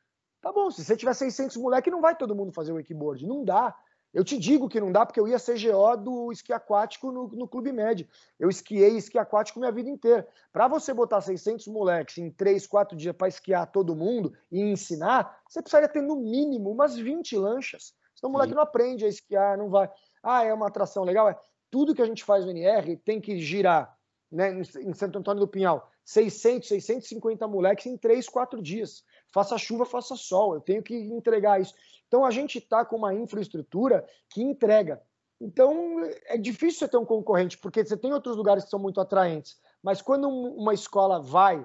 Tá bom, se você tiver 600 moleque, não vai todo mundo fazer wakeboard. Não dá. Eu te digo que não dá, porque eu ia ser GO do esqui aquático no, no Clube Med. Eu esquiei esqui aquático minha vida inteira. Para você botar 600 moleques em 3, 4 dias para esquiar todo mundo e ensinar, você precisaria ter no mínimo umas 20 lanchas. Senão o moleque não aprende a esquiar, não vai. Ah, é uma atração legal. É. Tudo que a gente faz no NR tem que girar né, em Santo Antônio do Pinhal. 600, 650 moleques em 3, 4 dias. Faça chuva, faça sol. Eu tenho que entregar isso. Então a gente está com uma infraestrutura que entrega. Então é difícil você ter um concorrente, porque você tem outros lugares que são muito atraentes. Mas quando uma escola vai,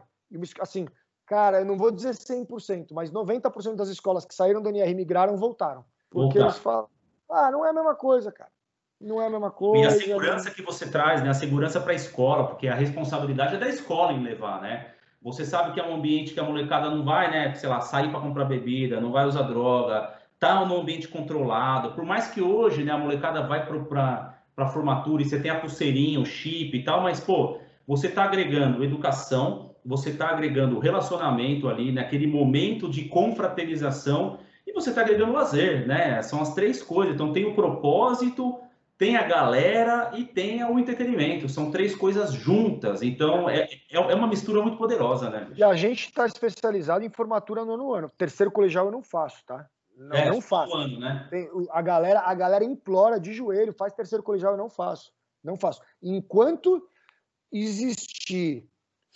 assim, cara, eu não vou dizer 100%, mas 90% das escolas que saíram do NR migraram voltaram. Porque eles falam, ah, não é a mesma coisa, cara. Não é a mesma coisa. E a segurança que você traz, né? A segurança para a escola, porque a responsabilidade é da escola em levar, né? Você sabe que é um ambiente que a molecada não vai, né? Sei lá, sair para comprar bebida, não vai usar droga, tá num ambiente controlado. Por mais que hoje, né, a molecada vai para a formatura e você tem a pulseirinha, o chip e tal, mas, pô, você está agregando educação, você está agregando relacionamento ali, naquele né? momento de confraternização você está agregando lazer, né? São as três coisas. Então tem o propósito, tem a galera e tem o entretenimento. São três coisas juntas. Então é, é, é uma mistura muito poderosa, né? E a gente está especializado em formatura no ano. Terceiro colegial eu não faço, tá? Não, é, não faço. Ano, né? Tem, a, galera, a galera implora de joelho, faz terceiro colegial, eu não faço. Não faço. Enquanto existir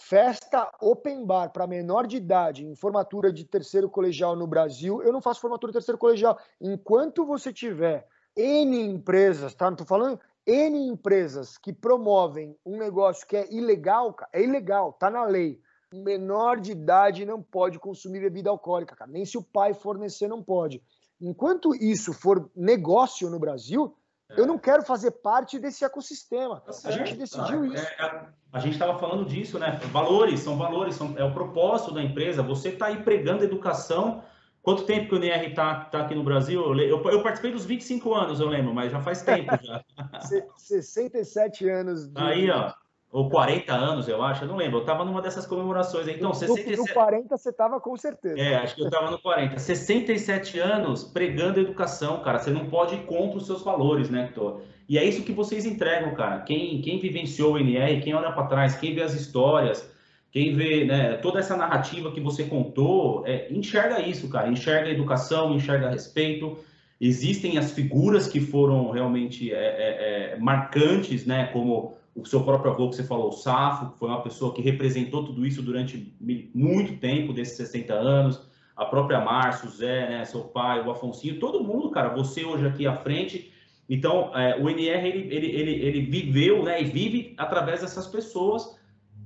Festa open bar para menor de idade em formatura de terceiro colegial no Brasil, eu não faço formatura de terceiro colegial. Enquanto você tiver N empresas, tá? Não tô falando N empresas que promovem um negócio que é ilegal, é ilegal, tá na lei. Menor de idade não pode consumir bebida alcoólica, cara. Nem se o pai fornecer, não pode. Enquanto isso for negócio no Brasil, é. eu não quero fazer parte desse ecossistema. Tá a gente decidiu isso. É, a, a, gente estava falando disso, né? Valores, são valores, são, é o propósito da empresa. Você está aí pregando educação. Quanto tempo que o NR está tá aqui no Brasil? Eu, eu, eu, participei dos 25 anos, eu lembro, mas já faz tempo já. 67 anos. De... Aí, ó. Ou 40 anos, eu acho, eu não lembro. Eu estava numa dessas comemorações. Então, no, 67... no 40 você estava com certeza. É, acho que eu estava no 40. 67 anos pregando educação, cara. Você não pode ir contra os seus valores, né, Tô? E é isso que vocês entregam, cara. Quem, quem vivenciou o NR, quem olha para trás, quem vê as histórias, quem vê né, toda essa narrativa que você contou, é, enxerga isso, cara. Enxerga educação, enxerga respeito. Existem as figuras que foram realmente é, é, é marcantes, né, como o seu próprio avô que você falou, o Safo, que foi uma pessoa que representou tudo isso durante muito tempo, desses 60 anos, a própria Márcia, o Zé, né, seu pai, o Afonsinho, todo mundo, cara, você hoje aqui à frente. Então, é, o NR, ele, ele, ele, ele viveu né, e vive através dessas pessoas.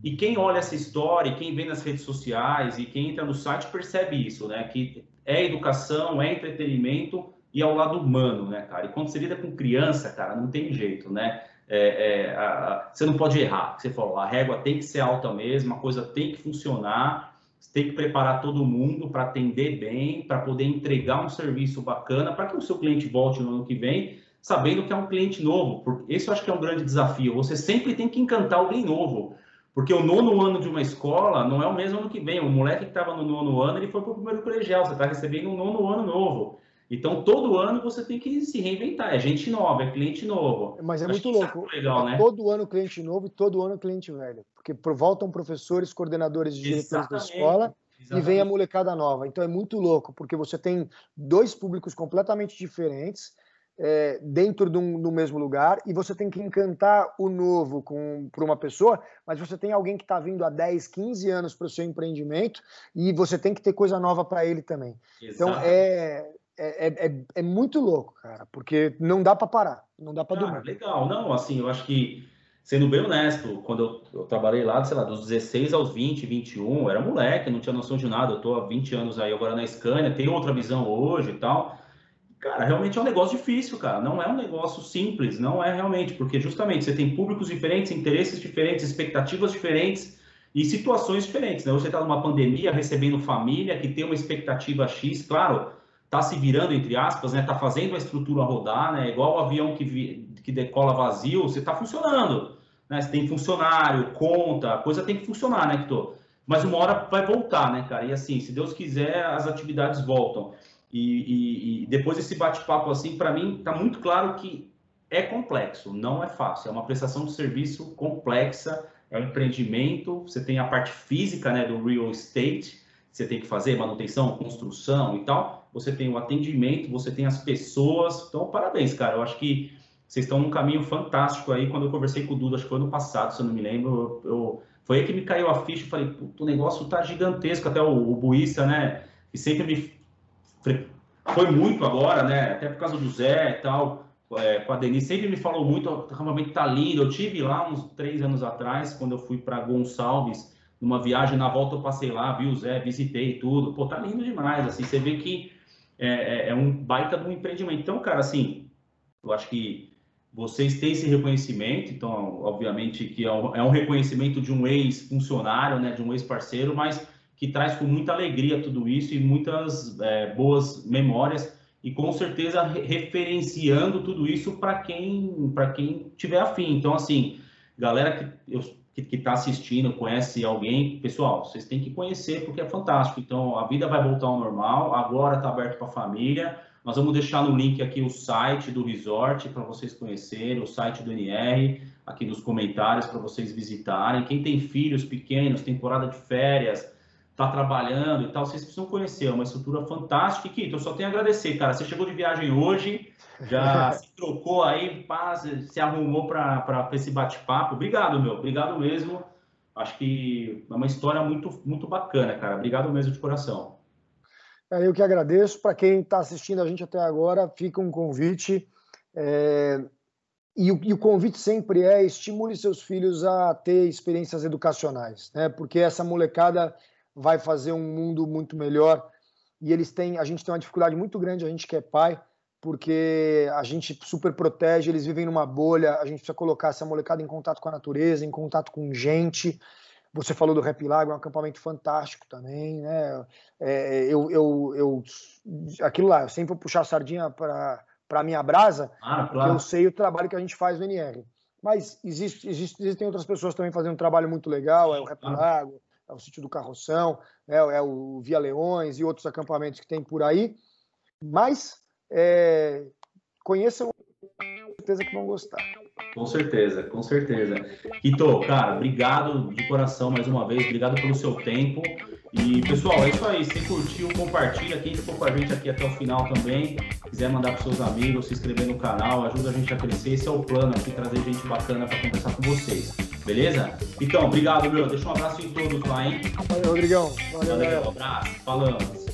E quem olha essa história, e quem vê nas redes sociais e quem entra no site percebe isso, né? Que é educação, é entretenimento e é o lado humano, né, cara? E quando você lida com criança, cara, não tem jeito, né? É, é, a, você não pode errar. Você falou, a régua tem que ser alta mesmo, a coisa tem que funcionar, você tem que preparar todo mundo para atender bem, para poder entregar um serviço bacana, para que o seu cliente volte no ano que vem, sabendo que é um cliente novo. Porque esse eu acho que é um grande desafio. Você sempre tem que encantar alguém novo. Porque o nono ano de uma escola não é o mesmo ano que vem. O moleque que estava no nono ano, ele foi para o primeiro colegial. Você está recebendo um nono ano novo. Então, todo ano você tem que se reinventar. É gente nova, é cliente novo. Mas é muito louco. É legal, né? Todo ano cliente novo e todo ano cliente velho. Porque voltam professores, coordenadores e diretores Exatamente. da escola Exatamente. e vem a molecada nova. Então, é muito louco, porque você tem dois públicos completamente diferentes é, dentro do, do, mesmo lugar e você tem que encantar o novo para uma pessoa, mas você tem alguém que está vindo há 10, 15 anos para o seu empreendimento e você tem que ter coisa nova para ele também. Exato. Então, é, é, é, é, é muito louco, cara, porque não dá para parar, não dá para dormir. Legal, não, assim, eu acho que, sendo bem honesto, quando eu, eu, trabalhei lá, sei lá, dos 16 aos 20, 21, eu era moleque, não tinha noção de nada, eu tô há 20 anos aí agora na Scania, tenho outra visão hoje e tal. Cara, realmente é um negócio difícil, cara, não é um negócio simples, não é realmente, porque justamente você tem públicos diferentes, interesses diferentes, expectativas diferentes, e situações diferentes, né? Você está numa pandemia, recebendo família que tem uma expectativa X, claro, está se virando, entre aspas, né? Está fazendo a estrutura rodar, né? Igual o avião que, vi, que decola vazio, você está funcionando. Né? Você tem funcionário, conta, a coisa tem que funcionar, né, Kitor? Mas uma hora vai voltar, né, cara? E assim, se Deus quiser, as atividades voltam. E, e, e depois desse bate-papo, assim, para mim, está muito claro que é complexo, não é fácil. É uma prestação de serviço complexa, é um empreendimento, você tem a parte física, né, do real estate, você tem que fazer manutenção, construção e tal. Você tem o atendimento, você tem as pessoas. Então, parabéns, cara. Eu acho que vocês estão num caminho fantástico aí. Quando eu conversei com o Duda, acho que foi ano passado, se eu não me lembro, eu, foi aí que me caiu a ficha. Falei, o negócio tá gigantesco. Até o, o Buíça, né? Que sempre me. Foi muito agora, né? Até por causa do Zé e tal. É, com a Denise, sempre me falou muito. O acampamento tá lindo. Eu tive lá uns três anos atrás, quando eu fui para Gonçalves numa viagem na volta eu passei lá, vi o Zé, visitei tudo. Pô, tá lindo demais, assim, você vê que é, é, é um baita de um empreendimento. Então, cara, assim, eu acho que vocês têm esse reconhecimento, então, obviamente, que é um, é um reconhecimento de um ex-funcionário, né, de um ex-parceiro, mas que traz com muita alegria tudo isso e muitas é, boas memórias e com certeza referenciando tudo isso para quem para quem tiver afim. Então, assim, galera que eu que está assistindo, conhece alguém, pessoal, vocês têm que conhecer porque é fantástico. Então, a vida vai voltar ao normal, agora está aberto para a família. Nós vamos deixar no link aqui o site do resort para vocês conhecerem, o site do NR, aqui nos comentários para vocês visitarem. Quem tem filhos pequenos, temporada de férias, está trabalhando e tal, vocês precisam conhecer. É uma estrutura fantástica. E, Kito, eu só tenho a agradecer, cara. Você chegou de viagem hoje, já se trocou aí, se arrumou para esse bate-papo. Obrigado, meu. Obrigado mesmo. Acho que é uma história muito, muito bacana, cara. Obrigado mesmo de coração. É, eu que agradeço. Para quem está assistindo a gente até agora, fica um convite. É, e, o, e, o, convite sempre é estimule seus filhos a ter experiências educacionais, né? Porque essa molecada vai fazer um mundo muito melhor e eles têm, a gente tem uma dificuldade muito grande, a gente que é pai, porque a gente super protege, eles vivem numa bolha, a gente precisa colocar essa molecada em contato com a natureza, em contato com gente. Você falou do Rap Lago, é um acampamento fantástico também, né? É, eu, eu, eu, aquilo lá, eu sempre vou puxar a sardinha para a minha brasa, ah, claro. eu sei o trabalho que a gente faz no NR. Mas existe, existe, existem outras pessoas também fazendo um trabalho muito legal, é o Rap Lago, é o Sítio do Carroção, é, é o Via Leões e outros acampamentos que tem por aí. Mas é, conheçam, com certeza que vão gostar. Com certeza, com certeza. Rito, cara, obrigado de coração mais uma vez, obrigado pelo seu tempo. E pessoal, é isso aí. Se curtiu, compartilha. Quem ficou com a gente aqui até o final também, quiser mandar para seus amigos, se inscrever no canal, ajuda a gente a crescer. Esse é o plano aqui, trazer gente bacana para conversar com vocês. Beleza? Então, obrigado, meu. Deixa um abraço em todos lá, hein? Valeu, Rodrigão. Valeu, Valeu um abraço. Falamos.